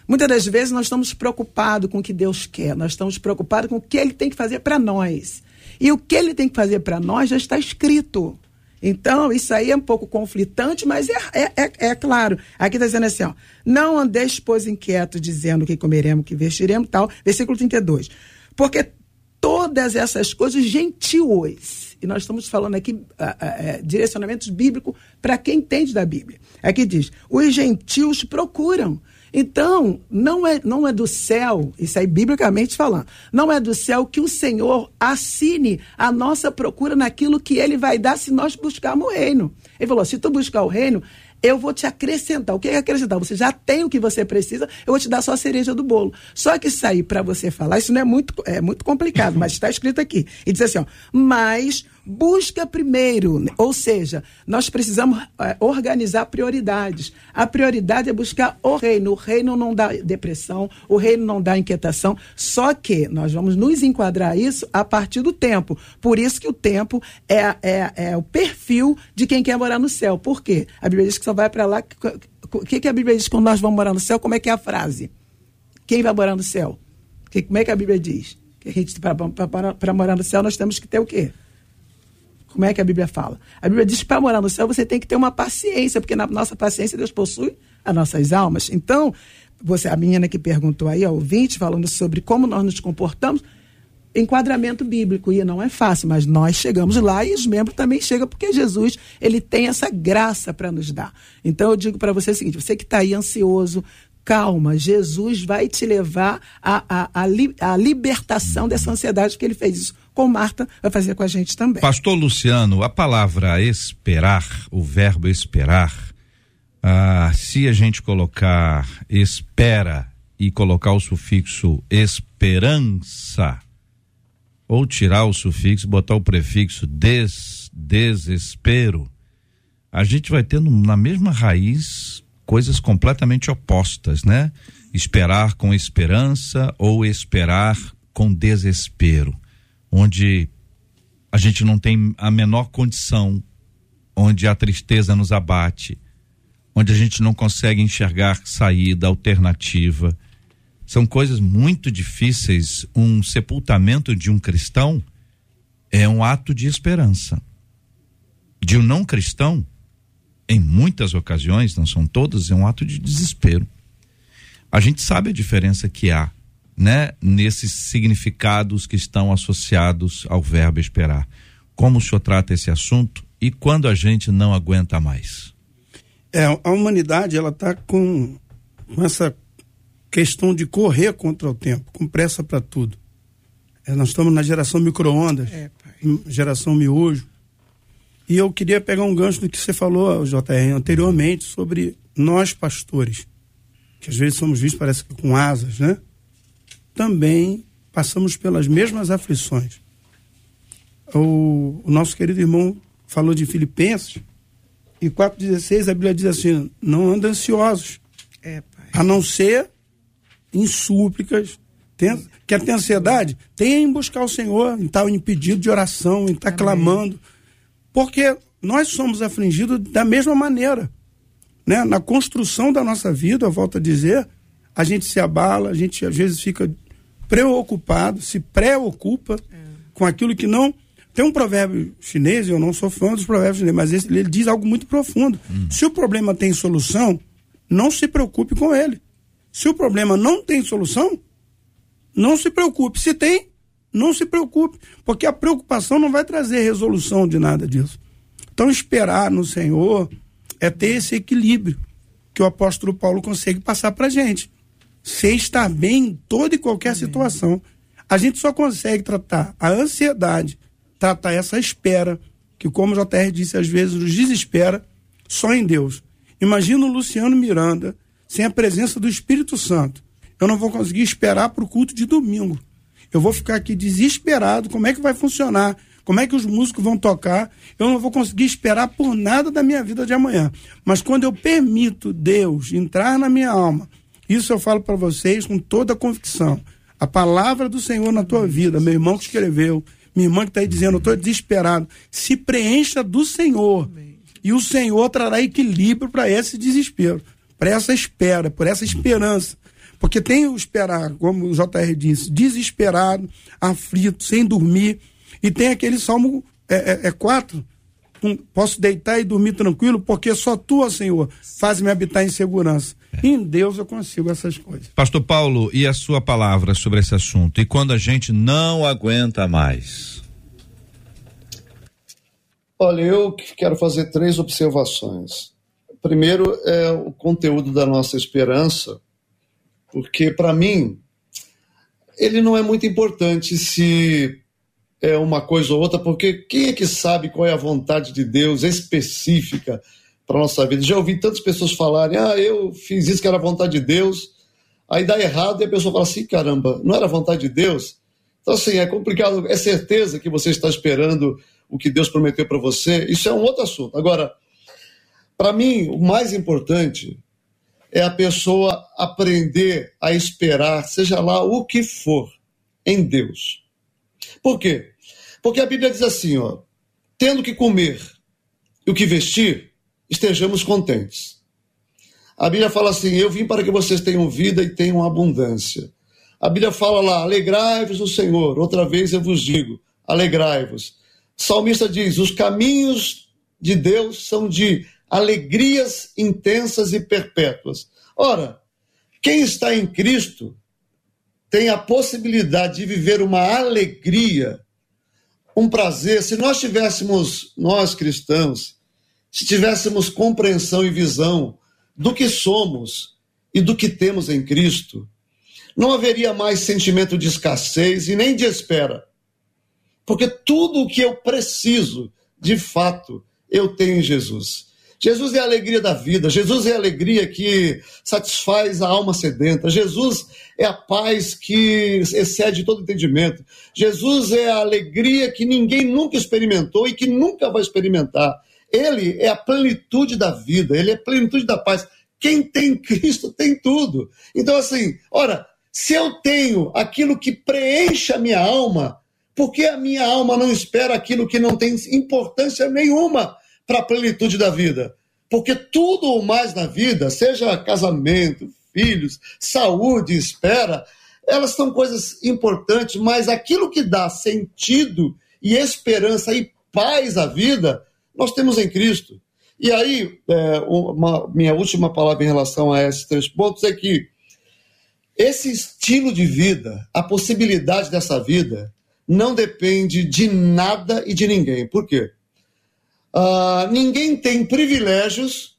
Muitas das vezes nós estamos preocupados com o que Deus quer, nós estamos preocupados com o que Ele tem que fazer para nós. E o que Ele tem que fazer para nós já está escrito. Então, isso aí é um pouco conflitante, mas é, é, é, é claro. Aqui está dizendo assim: ó, não andeis, pois, inquieto, dizendo que comeremos, que vestiremos, tal. Versículo 32. Porque todas essas coisas gentios, e nós estamos falando aqui a, a, a, direcionamentos bíblicos para quem entende da Bíblia. Aqui diz: os gentios procuram então, não é, não é do céu, isso aí biblicamente falando, não é do céu que o Senhor assine a nossa procura naquilo que ele vai dar se nós buscarmos o reino. Ele falou: se tu buscar o reino, eu vou te acrescentar. O que é acrescentar? Você já tem o que você precisa, eu vou te dar só a cereja do bolo. Só que sair para você falar, isso não é muito, é muito complicado, mas está escrito aqui. E diz assim: ó, mas busca primeiro, ou seja, nós precisamos é, organizar prioridades. A prioridade é buscar o reino. O reino não dá depressão, o reino não dá inquietação, só que nós vamos nos enquadrar isso a partir do tempo. Por isso que o tempo é, é, é o perfil de quem quer morar no céu. Por quê? A Bíblia diz que só vai para lá. O que, que a Bíblia diz quando nós vamos morar no céu? Como é que é a frase? Quem vai morar no céu? Que, como é que a Bíblia diz? Que a gente, para morar no céu, nós temos que ter o quê? Como é que a Bíblia fala? A Bíblia diz que para morar no céu você tem que ter uma paciência, porque na nossa paciência Deus possui as nossas almas. Então, você, a menina que perguntou aí, a ouvinte, falando sobre como nós nos comportamos, enquadramento bíblico e não é fácil, mas nós chegamos lá e os membros também chegam porque Jesus ele tem essa graça para nos dar. Então eu digo para você o seguinte: você que está aí ansioso, calma, Jesus vai te levar à, à, à, li, à libertação dessa ansiedade que ele fez isso com Marta, vai fazer com a gente também. Pastor Luciano, a palavra esperar, o verbo esperar, ah, se a gente colocar espera e colocar o sufixo esperança, ou tirar o sufixo, botar o prefixo des, desespero, a gente vai tendo na mesma raiz coisas completamente opostas, né? Esperar com esperança ou esperar com desespero, onde a gente não tem a menor condição, onde a tristeza nos abate, onde a gente não consegue enxergar saída alternativa são coisas muito difíceis. Um sepultamento de um cristão é um ato de esperança. De um não cristão, em muitas ocasiões, não são todas, é um ato de desespero. A gente sabe a diferença que há, né, nesses significados que estão associados ao verbo esperar. Como o senhor trata esse assunto e quando a gente não aguenta mais? É, a humanidade ela está com, essa questão de correr contra o tempo, com pressa para tudo. É, nós estamos na geração micro-ondas, é, geração miojo. E eu queria pegar um gancho do que você falou, JR, anteriormente, sobre nós pastores, que às vezes somos vistos, parece que com asas, né? Também passamos pelas mesmas aflições. O, o nosso querido irmão falou de Filipenses, e 4,16 a Bíblia diz assim: não anda ansiosos, é, a não ser em súplicas. Tem, quer ter ansiedade? Tenha em buscar o Senhor, em estar em pedido de oração, em estar Amém. clamando. Porque nós somos afligidos da mesma maneira. Né? Na construção da nossa vida, eu volto a dizer, a gente se abala, a gente às vezes fica preocupado, se preocupa é. com aquilo que não. Tem um provérbio chinês, eu não sou fã dos provérbios chineses, mas esse, ele diz algo muito profundo. Hum. Se o problema tem solução, não se preocupe com ele. Se o problema não tem solução, não se preocupe. Se tem, não se preocupe, porque a preocupação não vai trazer resolução de nada disso. Então, esperar no Senhor é ter esse equilíbrio que o apóstolo Paulo consegue passar para a gente. Você estar bem em toda e qualquer Amém. situação. A gente só consegue tratar a ansiedade, tratar essa espera, que, como o JR disse, às vezes nos desespera, só em Deus. Imagina o Luciano Miranda sem a presença do Espírito Santo. Eu não vou conseguir esperar para o culto de domingo. Eu vou ficar aqui desesperado. Como é que vai funcionar? Como é que os músicos vão tocar? Eu não vou conseguir esperar por nada da minha vida de amanhã. Mas quando eu permito Deus entrar na minha alma, isso eu falo para vocês com toda a convicção. A palavra do Senhor na tua vida, meu irmão que escreveu, minha irmã que está aí dizendo, eu estou desesperado. Se preencha do Senhor. E o Senhor trará equilíbrio para esse desespero para essa espera, por essa esperança. Porque tem o esperar, como o JR disse, desesperado, aflito, sem dormir. E tem aquele salmo é, é, é quatro. Posso deitar e dormir tranquilo, porque só tu, Senhor, faz-me habitar em segurança. É. Em Deus eu consigo essas coisas. Pastor Paulo, e a sua palavra sobre esse assunto? E quando a gente não aguenta mais? Olha, eu quero fazer três observações. Primeiro é o conteúdo da nossa esperança, porque para mim ele não é muito importante se é uma coisa ou outra, porque quem é que sabe qual é a vontade de Deus específica para nossa vida? Já ouvi tantas pessoas falarem: "Ah, eu fiz isso que era vontade de Deus". Aí dá errado e a pessoa fala assim: "Caramba, não era vontade de Deus?". Então assim, é complicado, é certeza que você está esperando o que Deus prometeu para você? Isso é um outro assunto. Agora, para mim, o mais importante é a pessoa aprender a esperar, seja lá o que for, em Deus. Por quê? Porque a Bíblia diz assim, ó, tendo que comer e o que vestir, estejamos contentes. A Bíblia fala assim: Eu vim para que vocês tenham vida e tenham abundância. A Bíblia fala lá: Alegrai-vos no Senhor. Outra vez eu vos digo: alegrai-vos. O salmista diz: Os caminhos de Deus são de alegrias intensas e perpétuas. Ora, quem está em Cristo tem a possibilidade de viver uma alegria, um prazer. Se nós tivéssemos, nós cristãos, se tivéssemos compreensão e visão do que somos e do que temos em Cristo, não haveria mais sentimento de escassez e nem de espera. Porque tudo o que eu preciso, de fato, eu tenho em Jesus. Jesus é a alegria da vida, Jesus é a alegria que satisfaz a alma sedenta, Jesus é a paz que excede todo entendimento, Jesus é a alegria que ninguém nunca experimentou e que nunca vai experimentar. Ele é a plenitude da vida, ele é a plenitude da paz. Quem tem Cristo tem tudo. Então, assim, ora, se eu tenho aquilo que preenche a minha alma, por que a minha alma não espera aquilo que não tem importância nenhuma para a plenitude da vida? Porque tudo o mais na vida, seja casamento, filhos, saúde, espera, elas são coisas importantes, mas aquilo que dá sentido e esperança e paz à vida, nós temos em Cristo. E aí, é, uma, minha última palavra em relação a esses três pontos é que esse estilo de vida, a possibilidade dessa vida, não depende de nada e de ninguém. Por quê? Uh, ninguém tem privilégios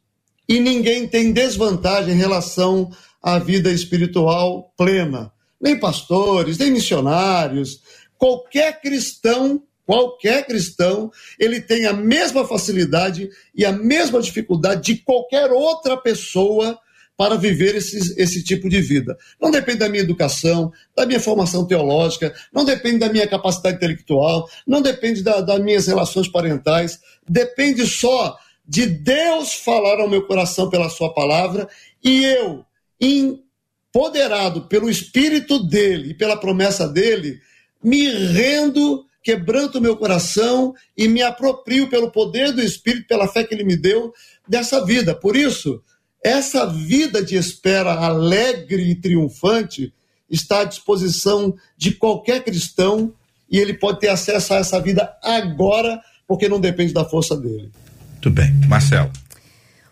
e ninguém tem desvantagem em relação à vida espiritual plena. Nem pastores, nem missionários. Qualquer cristão, qualquer cristão, ele tem a mesma facilidade e a mesma dificuldade de qualquer outra pessoa para viver esse, esse tipo de vida. Não depende da minha educação, da minha formação teológica, não depende da minha capacidade intelectual, não depende da, das minhas relações parentais, depende só de Deus falar ao meu coração pela Sua palavra e eu, empoderado pelo Espírito dele e pela promessa dele, me rendo, quebranto o meu coração e me aproprio pelo poder do Espírito, pela fé que ele me deu, dessa vida. Por isso, essa vida de espera alegre e triunfante está à disposição de qualquer cristão e ele pode ter acesso a essa vida agora, porque não depende da força dele. Muito bem. Marcelo.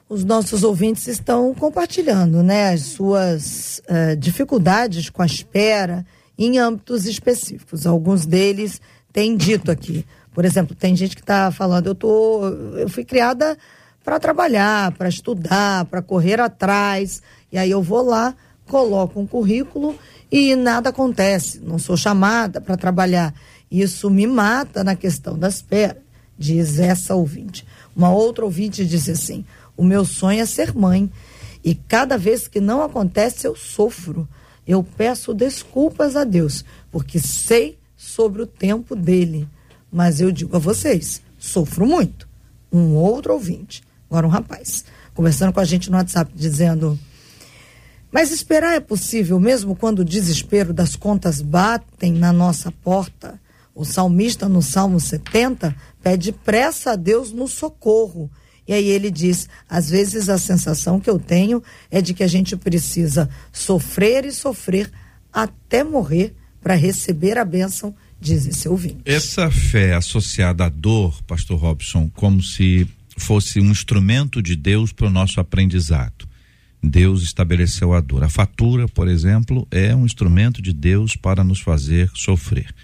Os nossos ouvintes estão compartilhando né, as suas uh, dificuldades com a espera em âmbitos específicos. Alguns deles têm dito aqui. Por exemplo, tem gente que está falando, eu, tô, eu fui criada para trabalhar, para estudar, para correr atrás. E aí eu vou lá, coloco um currículo e nada acontece. Não sou chamada para trabalhar. Isso me mata na questão da espera, diz essa ouvinte. Uma outra ouvinte disse assim: o meu sonho é ser mãe. E cada vez que não acontece, eu sofro. Eu peço desculpas a Deus, porque sei sobre o tempo dele. Mas eu digo a vocês: sofro muito. Um outro ouvinte. Agora um rapaz, conversando com a gente no WhatsApp, dizendo. Mas esperar é possível mesmo quando o desespero das contas batem na nossa porta? O salmista no Salmo 70 pede pressa a Deus no socorro. E aí ele diz: às vezes a sensação que eu tenho é de que a gente precisa sofrer e sofrer até morrer para receber a bênção, diz esse ouvinte. Essa fé associada à dor, pastor Robson, como se fosse um instrumento de Deus para o nosso aprendizado. Deus estabeleceu a dor. A fatura, por exemplo, é um instrumento de Deus para nos fazer sofrer.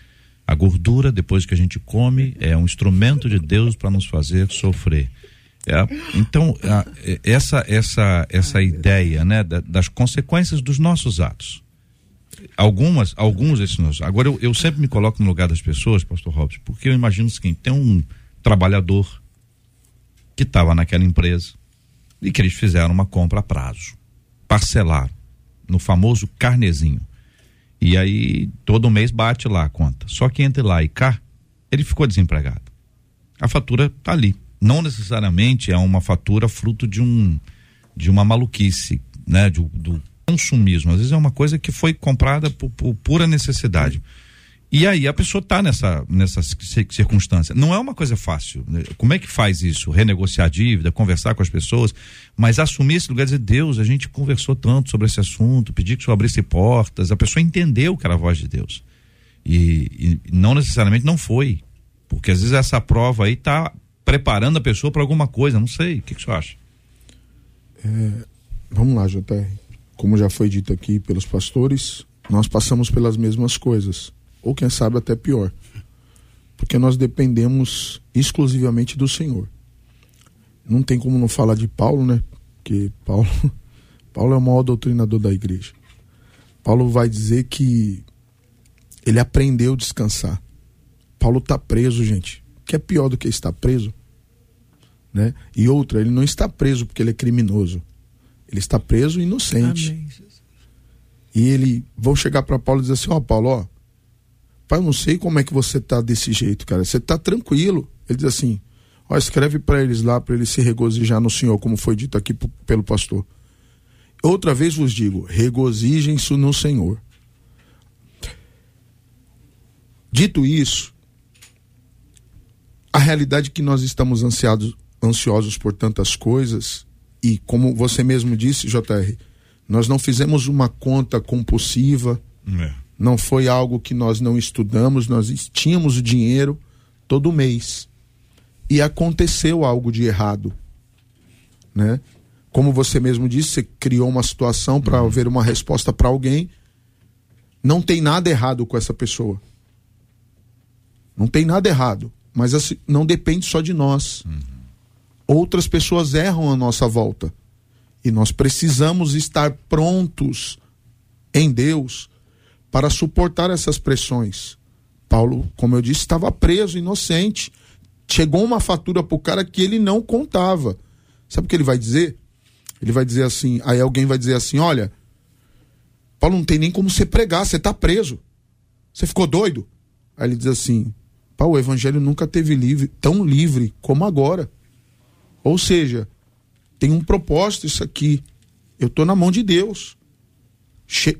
A gordura, depois que a gente come, é um instrumento de Deus para nos fazer sofrer. É, então, a, essa essa essa ideia, né, da, das consequências dos nossos atos. Algumas, alguns desses nossos. Agora, eu, eu sempre me coloco no lugar das pessoas, Pastor Robson, porque eu imagino o seguinte: tem um trabalhador que estava naquela empresa e que eles fizeram uma compra a prazo, parcelaram no famoso carnezinho. E aí todo mês bate lá a conta. Só que entre lá e cá, ele ficou desempregado. A fatura está ali. Não necessariamente é uma fatura fruto de um de uma maluquice, né, do, do consumismo. Às vezes é uma coisa que foi comprada por, por pura necessidade. E aí a pessoa está nessa, nessa circunstância. Não é uma coisa fácil. Né? Como é que faz isso? Renegociar a dívida, conversar com as pessoas, mas assumir esse lugar e dizer, Deus, a gente conversou tanto sobre esse assunto, pedir que o senhor abrisse portas, a pessoa entendeu que era a voz de Deus. E, e não necessariamente não foi. Porque às vezes essa prova aí está preparando a pessoa para alguma coisa, não sei. O que, que o senhor acha? É, vamos lá, JR. Como já foi dito aqui pelos pastores, nós passamos pelas mesmas coisas, ou quem sabe até pior, porque nós dependemos exclusivamente do Senhor. Não tem como não falar de Paulo, né? Porque Paulo, Paulo é o maior doutrinador da igreja. Paulo vai dizer que ele aprendeu a descansar. Paulo está preso, gente. Que é pior do que estar preso? Né? E outra, ele não está preso porque ele é criminoso. Ele está preso inocente. Amém, e ele vão chegar para Paulo e dizer assim: Ó, oh, Paulo, ó, pai, eu não sei como é que você tá desse jeito, cara. Você tá tranquilo. Ele diz assim: Ó, escreve para eles lá, para eles se regozijar no Senhor, como foi dito aqui pelo pastor. Outra vez vos digo: regozijem-se no Senhor. Dito isso, a realidade é que nós estamos ansiados, ansiosos por tantas coisas, e como você mesmo disse, JR, nós não fizemos uma conta compulsiva, é. não foi algo que nós não estudamos, nós tínhamos o dinheiro todo mês. E aconteceu algo de errado. Né? Como você mesmo disse, você criou uma situação para uhum. haver uma resposta para alguém. Não tem nada errado com essa pessoa. Não tem nada errado. Mas assim, não depende só de nós. Uhum. Outras pessoas erram à nossa volta. E nós precisamos estar prontos em Deus para suportar essas pressões. Paulo, como eu disse, estava preso, inocente. Chegou uma fatura para o cara que ele não contava. Sabe o que ele vai dizer? Ele vai dizer assim, aí alguém vai dizer assim, olha, Paulo não tem nem como você pregar, você está preso. Você ficou doido? Aí ele diz assim, Paulo, o evangelho nunca teve livre, tão livre como agora. Ou seja, tem um propósito isso aqui. Eu estou na mão de Deus. Che...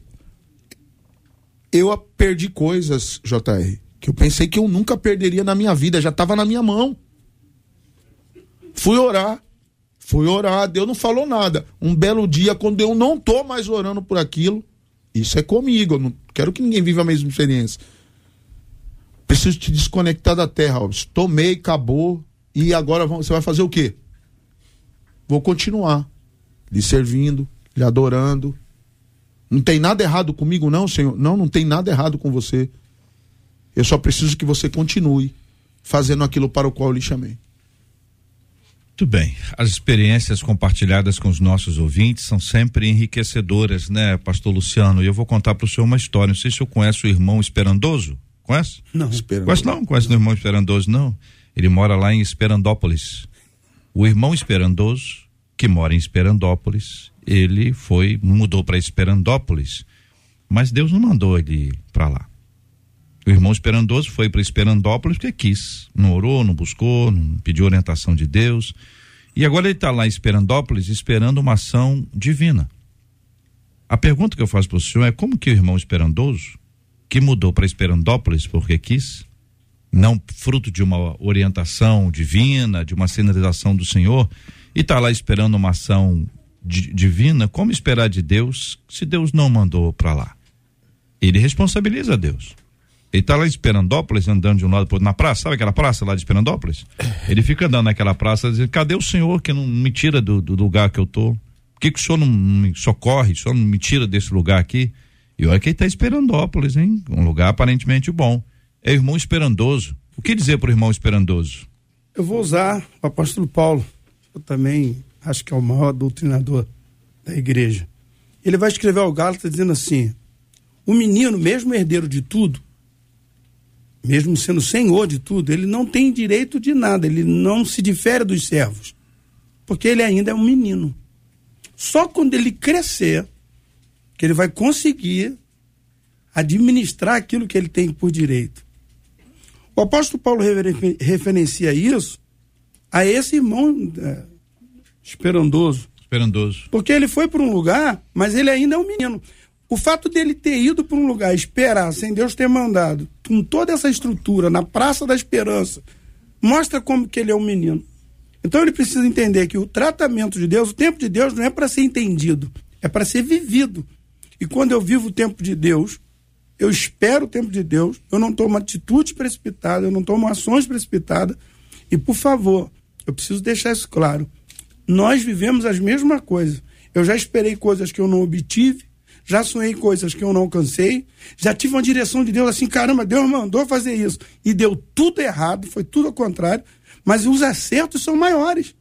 Eu perdi coisas, JR, que eu pensei que eu nunca perderia na minha vida, já estava na minha mão. Fui orar. Fui orar, Deus não falou nada. Um belo dia, quando eu não tô mais orando por aquilo, isso é comigo. Eu não quero que ninguém viva a mesma experiência. Preciso te desconectar da terra, Alves. Tomei, acabou. E agora você vai fazer o quê? Vou continuar lhe servindo, lhe adorando. Não tem nada errado comigo, não, Senhor. Não, não tem nada errado com você. Eu só preciso que você continue fazendo aquilo para o qual eu lhe chamei. Muito bem. As experiências compartilhadas com os nossos ouvintes são sempre enriquecedoras, né, Pastor Luciano? E eu vou contar para o senhor uma história. Não sei se o senhor conhece o irmão Esperandoso. Conhece? Não. Esperandoso. Conhece não? Conhece o irmão Esperandoso, não? Ele mora lá em Esperandópolis. O irmão Esperandoso, que mora em Esperandópolis, ele foi, mudou para Esperandópolis, mas Deus não mandou ele para lá. O irmão Esperandoso foi para Esperandópolis porque quis, não orou, não buscou, não pediu orientação de Deus. E agora ele está lá em Esperandópolis esperando uma ação divina. A pergunta que eu faço para o senhor é como que o irmão Esperandoso, que mudou para Esperandópolis porque quis, não fruto de uma orientação divina, de uma sinalização do Senhor, e está lá esperando uma ação divina, como esperar de Deus se Deus não mandou para lá? Ele responsabiliza Deus. Ele está lá em Esperandópolis, andando de um lado para outro, na praça, sabe aquela praça lá de Esperandópolis? Ele fica andando naquela praça, dizendo, cadê o senhor que não me tira do, do lugar que eu tô? Por que, que o senhor não me socorre, o senhor não me tira desse lugar aqui? E olha que ele está Esperandópolis, hein? Um lugar aparentemente bom é irmão esperandoso. O que dizer para o irmão esperandoso? Eu vou usar o apóstolo Paulo. Eu também acho que é o maior doutrinador da igreja. Ele vai escrever ao Gálatas dizendo assim: o menino, mesmo herdeiro de tudo, mesmo sendo senhor de tudo, ele não tem direito de nada, ele não se difere dos servos, porque ele ainda é um menino. Só quando ele crescer, que ele vai conseguir administrar aquilo que ele tem por direito. O apóstolo Paulo referencia isso a esse irmão é, esperandoso. Esperandoso. Porque ele foi para um lugar, mas ele ainda é um menino. O fato dele ter ido para um lugar, esperar, sem Deus ter mandado, com toda essa estrutura, na Praça da Esperança, mostra como que ele é um menino. Então ele precisa entender que o tratamento de Deus, o tempo de Deus não é para ser entendido, é para ser vivido. E quando eu vivo o tempo de Deus, eu espero o tempo de Deus, eu não tomo atitudes precipitadas, eu não tomo ações precipitadas. E, por favor, eu preciso deixar isso claro. Nós vivemos as mesmas coisas. Eu já esperei coisas que eu não obtive, já sonhei coisas que eu não alcancei, já tive uma direção de Deus assim, caramba, Deus mandou fazer isso. E deu tudo errado, foi tudo ao contrário, mas os acertos são maiores.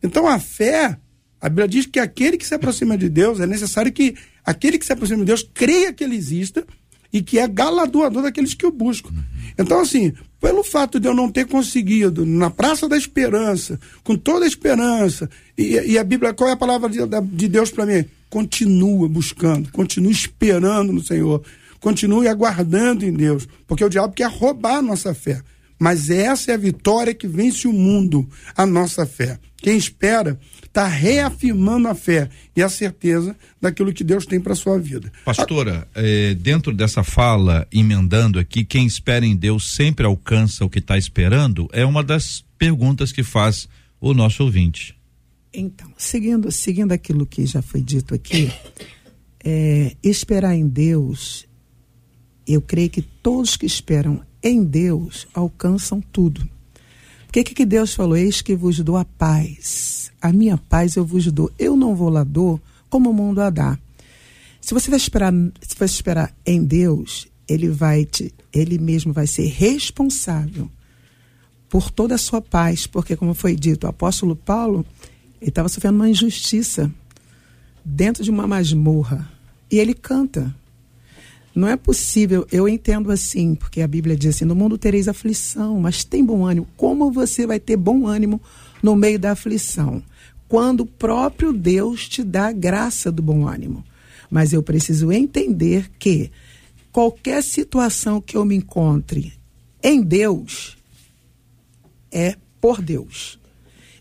Então a fé, a Bíblia diz que aquele que se aproxima de Deus, é necessário que aquele que se aproxima de Deus creia que ele exista e que é galardoador daqueles que o buscam. Então, assim, pelo fato de eu não ter conseguido, na Praça da Esperança, com toda a esperança, e, e a Bíblia, qual é a palavra de, de Deus para mim? Continua buscando, continue esperando no Senhor, continue aguardando em Deus, porque o diabo quer roubar a nossa fé. Mas essa é a vitória que vence o mundo, a nossa fé. Quem espera está reafirmando a fé e a certeza daquilo que Deus tem para sua vida. Pastora, eh, dentro dessa fala, emendando aqui, quem espera em Deus sempre alcança o que está esperando, é uma das perguntas que faz o nosso ouvinte. Então, seguindo, seguindo aquilo que já foi dito aqui, é, esperar em Deus, eu creio que todos que esperam em Deus alcançam tudo. Porque que, que Deus falou? Eis que vos dou a paz. A minha paz eu vos dou. Eu não vou lá dou como o mundo a dá. Se você vai esperar, se você esperar em Deus, ele vai te, ele mesmo vai ser responsável por toda a sua paz, porque como foi dito, o apóstolo Paulo, estava sofrendo uma injustiça dentro de uma masmorra e ele canta. Não é possível, eu entendo assim, porque a Bíblia diz assim: no mundo tereis aflição, mas tem bom ânimo. Como você vai ter bom ânimo no meio da aflição? Quando o próprio Deus te dá a graça do bom ânimo. Mas eu preciso entender que qualquer situação que eu me encontre em Deus é por Deus.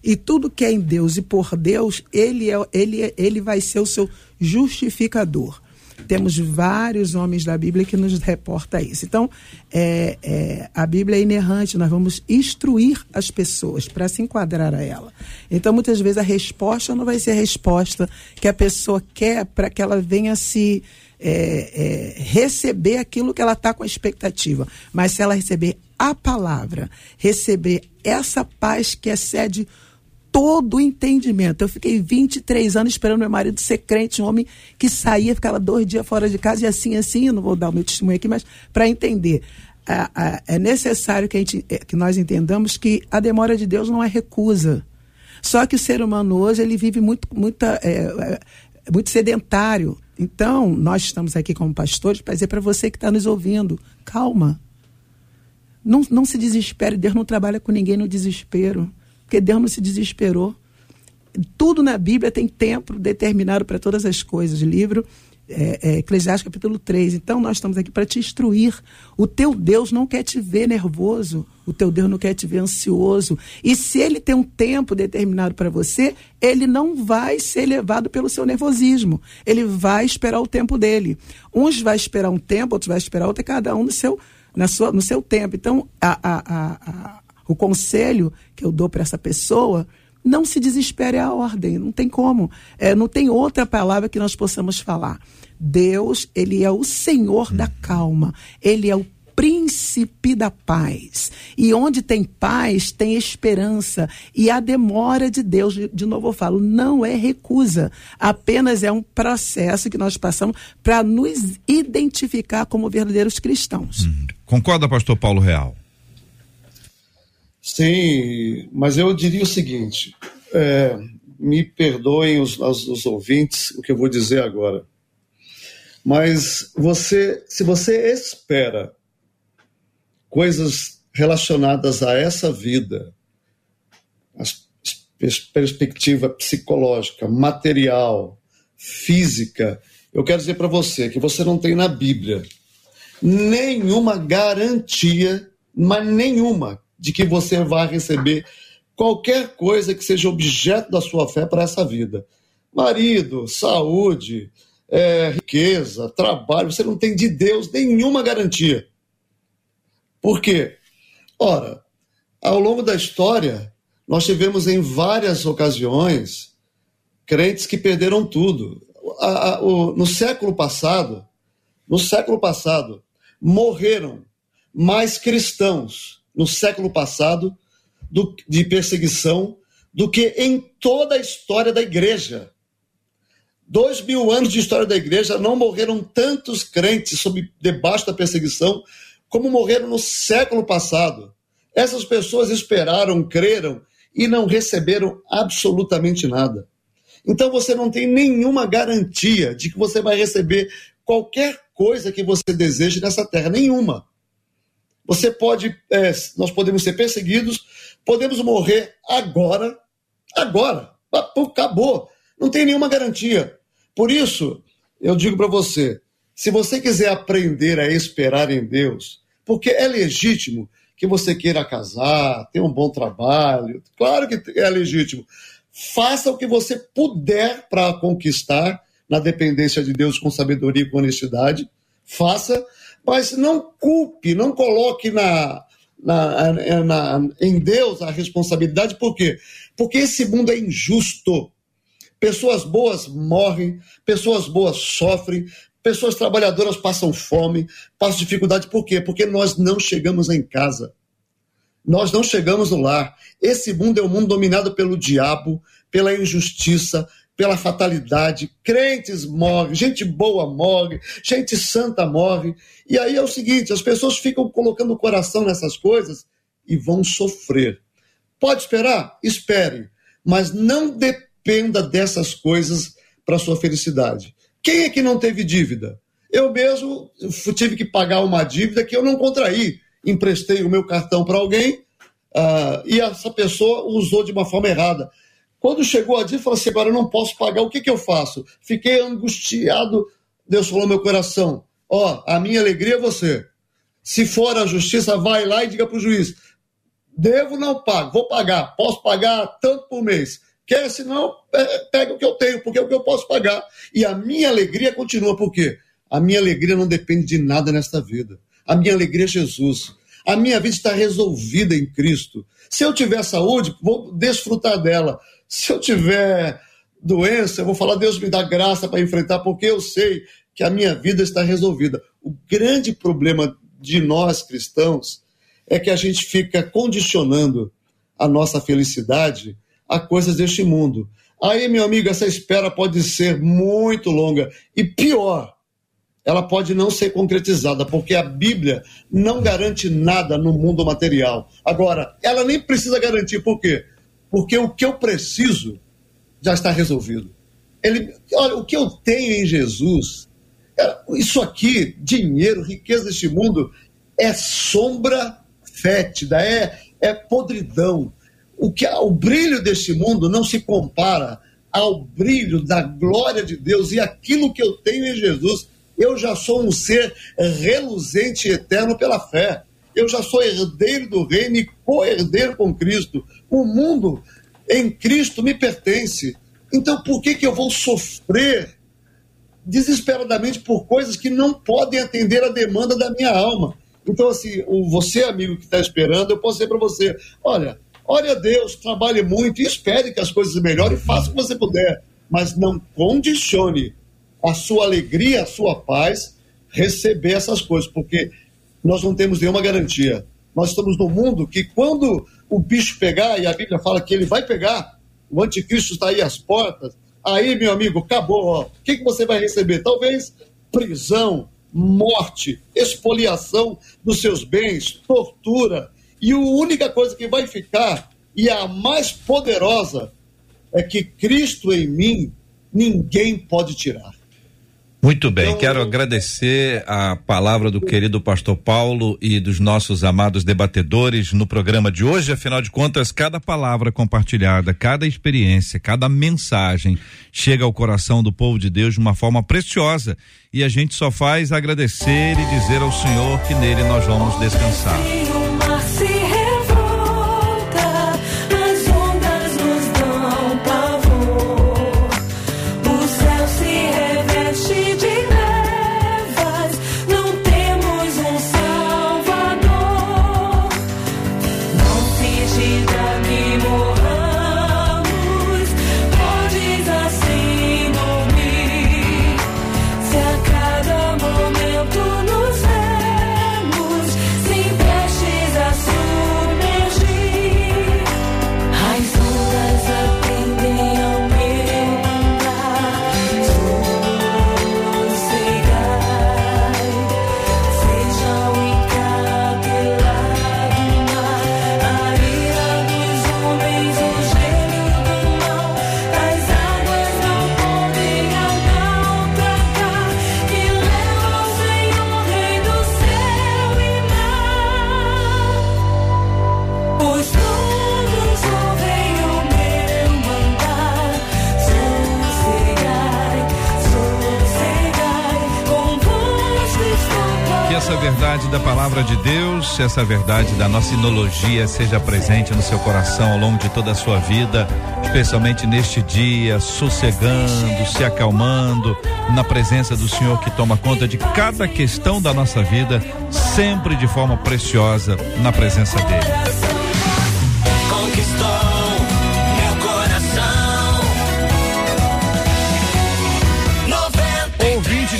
E tudo que é em Deus e por Deus, ele, é, ele, é, ele vai ser o seu justificador. Temos vários homens da Bíblia que nos reporta isso. Então, é, é, a Bíblia é inerrante, nós vamos instruir as pessoas para se enquadrar a ela. Então, muitas vezes, a resposta não vai ser a resposta que a pessoa quer para que ela venha se é, é, receber aquilo que ela está com a expectativa. Mas se ela receber a palavra, receber essa paz que excede todo o entendimento. Eu fiquei 23 anos esperando meu marido ser crente, um homem que saía, ficava dois dias fora de casa e assim, assim, eu não vou dar o meu testemunho aqui, mas para entender. é necessário que, a gente, é, que nós entendamos que a demora de Deus não é recusa. Só que o ser humano hoje ele vive muito, muita, é, é, muito sedentário. Então, nós estamos aqui como pastores para dizer para você que está nos ouvindo: calma. Não, não se desespere, Deus não trabalha com ninguém no desespero porque Deus não se desesperou. Tudo na Bíblia tem tempo determinado para todas as coisas. Livro é, é, Eclesiastes capítulo 3. Então nós estamos aqui para te instruir. O teu Deus não quer te ver nervoso. O teu Deus não quer te ver ansioso. E se ele tem um tempo determinado para você, ele não vai ser levado pelo seu nervosismo. Ele vai esperar o tempo dele. Uns vai esperar um tempo, outros vai esperar outro, cada um no seu, na sua, no seu tempo. Então, a, a, a, o conselho que eu dou para essa pessoa, não se desespere a ordem, não tem como. É, não tem outra palavra que nós possamos falar. Deus, ele é o Senhor da calma, ele é o príncipe da paz. E onde tem paz, tem esperança. E a demora de Deus, de novo eu falo, não é recusa. Apenas é um processo que nós passamos para nos identificar como verdadeiros cristãos. Hum. Concorda, pastor Paulo Real? Sim, mas eu diria o seguinte: é, me perdoem os, os, ouvintes o que eu vou dizer agora. Mas você, se você espera coisas relacionadas a essa vida, a perspectiva psicológica, material, física, eu quero dizer para você que você não tem na Bíblia nenhuma garantia, mas nenhuma, de que você vai receber qualquer coisa que seja objeto da sua fé para essa vida. Marido, saúde, é, riqueza, trabalho, você não tem de Deus nenhuma garantia. Por quê? Ora, ao longo da história, nós tivemos em várias ocasiões crentes que perderam tudo. A, a, o, no século passado, no século passado, morreram mais cristãos no século passado do, de perseguição do que em toda a história da igreja. Dois mil anos de história da igreja não morreram tantos crentes sob debaixo da perseguição como morreram no século passado. Essas pessoas esperaram, creram e não receberam absolutamente nada. Então você não tem nenhuma garantia de que você vai receber qualquer coisa que você deseje nessa terra, nenhuma. Você pode, é, nós podemos ser perseguidos, podemos morrer agora, agora, acabou, não tem nenhuma garantia. Por isso, eu digo para você, se você quiser aprender a esperar em Deus, porque é legítimo que você queira casar, ter um bom trabalho, claro que é legítimo. Faça o que você puder para conquistar, na dependência de Deus, com sabedoria e com honestidade. Faça, mas não culpe, não coloque na, na, na, em Deus a responsabilidade, por quê? Porque esse mundo é injusto. Pessoas boas morrem, pessoas boas sofrem, pessoas trabalhadoras passam fome, passam dificuldade, por quê? Porque nós não chegamos em casa. Nós não chegamos no lar. Esse mundo é um mundo dominado pelo diabo, pela injustiça, pela fatalidade. Crentes morrem, gente boa morre, gente santa morre. E aí é o seguinte: as pessoas ficam colocando o coração nessas coisas e vão sofrer. Pode esperar? Espere, mas não dependa dessas coisas para sua felicidade. Quem é que não teve dívida? Eu mesmo tive que pagar uma dívida que eu não contraí. Emprestei o meu cartão para alguém uh, e essa pessoa usou de uma forma errada. Quando chegou a dia, falou assim: agora eu não posso pagar, o que, que eu faço? Fiquei angustiado. Deus falou no meu coração: ó, a minha alegria é você. Se for a justiça, vai lá e diga para o juiz: devo, não pago, vou pagar, posso pagar tanto por mês. Quer, senão, é, pega o que eu tenho, porque é o que eu posso pagar. E a minha alegria continua, por quê? A minha alegria não depende de nada nesta vida. A minha alegria é Jesus. A minha vida está resolvida em Cristo. Se eu tiver saúde, vou desfrutar dela. Se eu tiver doença, eu vou falar, Deus me dá graça para enfrentar, porque eu sei que a minha vida está resolvida. O grande problema de nós cristãos é que a gente fica condicionando a nossa felicidade a coisas deste mundo. Aí, meu amigo, essa espera pode ser muito longa e pior, ela pode não ser concretizada, porque a Bíblia não garante nada no mundo material. Agora, ela nem precisa garantir, por quê? Porque o que eu preciso já está resolvido. Ele, olha, o que eu tenho em Jesus, é, isso aqui, dinheiro, riqueza deste mundo, é sombra fétida, é, é podridão. O, que, o brilho deste mundo não se compara ao brilho da glória de Deus e aquilo que eu tenho em Jesus. Eu já sou um ser reluzente e eterno pela fé. Eu já sou herdeiro do reino e co-herdeiro com Cristo. O mundo em Cristo me pertence. Então por que, que eu vou sofrer desesperadamente por coisas que não podem atender a demanda da minha alma? Então, assim, você, amigo que está esperando, eu posso dizer para você: olha, olha a Deus, trabalhe muito e espere que as coisas melhorem faça o que você puder. Mas não condicione a sua alegria, a sua paz, receber essas coisas, porque nós não temos nenhuma garantia. Nós estamos num mundo que, quando o bicho pegar, e a Bíblia fala que ele vai pegar, o anticristo está aí às portas, aí, meu amigo, acabou. O que, que você vai receber? Talvez prisão, morte, expoliação dos seus bens, tortura. E a única coisa que vai ficar, e a mais poderosa, é que Cristo em mim ninguém pode tirar. Muito bem, então, quero agradecer a palavra do querido pastor Paulo e dos nossos amados debatedores no programa de hoje. Afinal de contas, cada palavra compartilhada, cada experiência, cada mensagem chega ao coração do povo de Deus de uma forma preciosa. E a gente só faz agradecer e dizer ao Senhor que nele nós vamos descansar. Palavra de Deus, essa verdade da nossa sinologia seja presente no seu coração ao longo de toda a sua vida, especialmente neste dia, sossegando, se acalmando, na presença do Senhor que toma conta de cada questão da nossa vida, sempre de forma preciosa, na presença dele.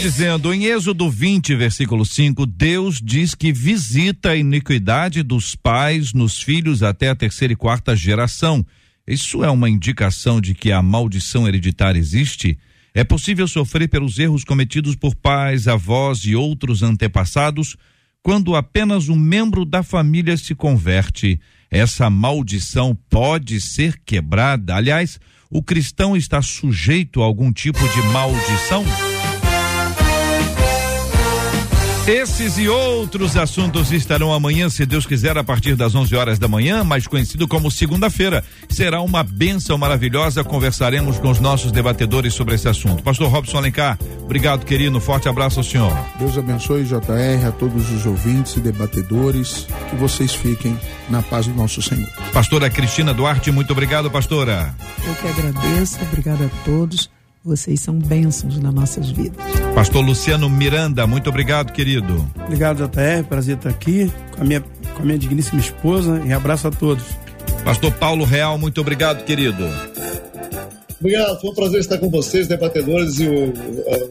Dizendo em Êxodo 20, versículo 5, Deus diz que visita a iniquidade dos pais nos filhos até a terceira e quarta geração. Isso é uma indicação de que a maldição hereditária existe? É possível sofrer pelos erros cometidos por pais, avós e outros antepassados quando apenas um membro da família se converte. Essa maldição pode ser quebrada. Aliás, o cristão está sujeito a algum tipo de maldição? Esses e outros assuntos estarão amanhã, se Deus quiser, a partir das 11 horas da manhã, mais conhecido como segunda-feira. Será uma benção maravilhosa. Conversaremos com os nossos debatedores sobre esse assunto. Pastor Robson Alencar, obrigado, querido. Forte abraço ao senhor. Deus abençoe, JR, a todos os ouvintes e debatedores. Que vocês fiquem na paz do nosso Senhor. Pastora Cristina Duarte, muito obrigado, pastora. Eu que agradeço, obrigado a todos. Vocês são bênçãos nas nossas vidas. Pastor Luciano Miranda, muito obrigado, querido. Obrigado, JR. Prazer estar aqui com a minha, com a minha digníssima esposa e abraço a todos. Pastor Paulo Real, muito obrigado, querido. Obrigado, foi um prazer estar com vocês, debatedores e o,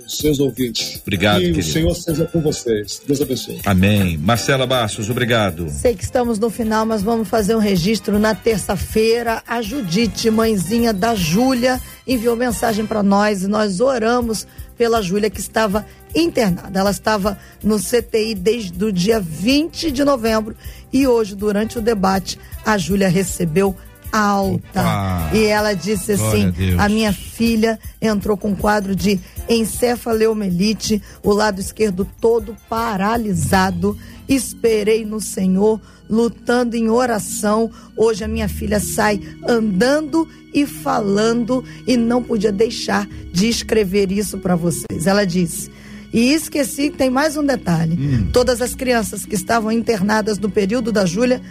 os seus ouvintes. Obrigado, que querido. o Senhor seja com vocês. Deus abençoe. Amém. Marcela Bastos, obrigado. Sei que estamos no final, mas vamos fazer um registro na terça-feira. A Judite, mãezinha da Júlia, enviou mensagem para nós e nós oramos pela Júlia que estava internada. Ela estava no CTI desde o dia 20 de novembro e hoje, durante o debate, a Júlia recebeu alta. Opa. E ela disse assim: a a minha filha entrou com quadro de encefaleomelite, o lado esquerdo todo paralisado. Esperei no Senhor, lutando em oração. Hoje a minha filha sai andando e falando e não podia deixar de escrever isso para vocês. Ela disse: e esqueci, tem mais um detalhe. Todas as crianças que estavam internadas no período da Júlia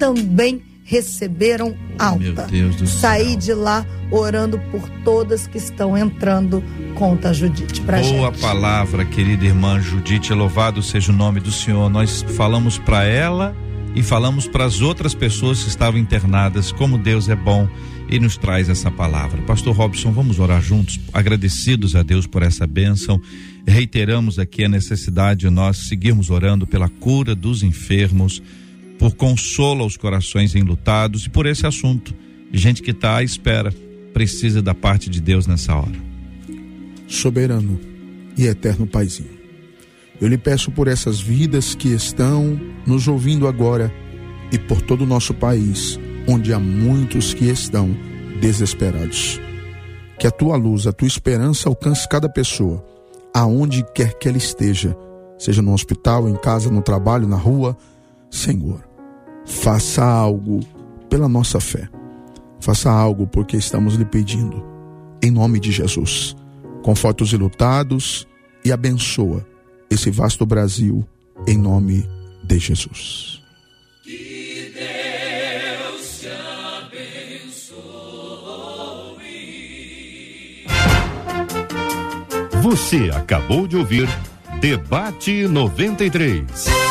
também receberam alta. Saí de lá orando por todas que estão entrando contra a Judite pra Boa gente. palavra, querida irmã Judite, louvado seja o nome do Senhor. Nós falamos para ela e falamos para as outras pessoas que estavam internadas, como Deus é bom e nos traz essa palavra. Pastor Robson, vamos orar juntos, agradecidos a Deus por essa bênção. Reiteramos aqui a necessidade de nós seguirmos orando pela cura dos enfermos, por consolo aos corações enlutados e por esse assunto. Gente que está à espera, precisa da parte de Deus nessa hora. soberano e eterno Paizinho. Eu lhe peço por essas vidas que estão nos ouvindo agora e por todo o nosso país, onde há muitos que estão desesperados. Que a tua luz, a tua esperança alcance cada pessoa, aonde quer que ela esteja, seja no hospital, em casa, no trabalho, na rua. Senhor, faça algo pela nossa fé. Faça algo porque estamos lhe pedindo. Em nome de Jesus. Conforta os ilutados e abençoa esse vasto Brasil em nome de Jesus. Você acabou de ouvir Debate 93.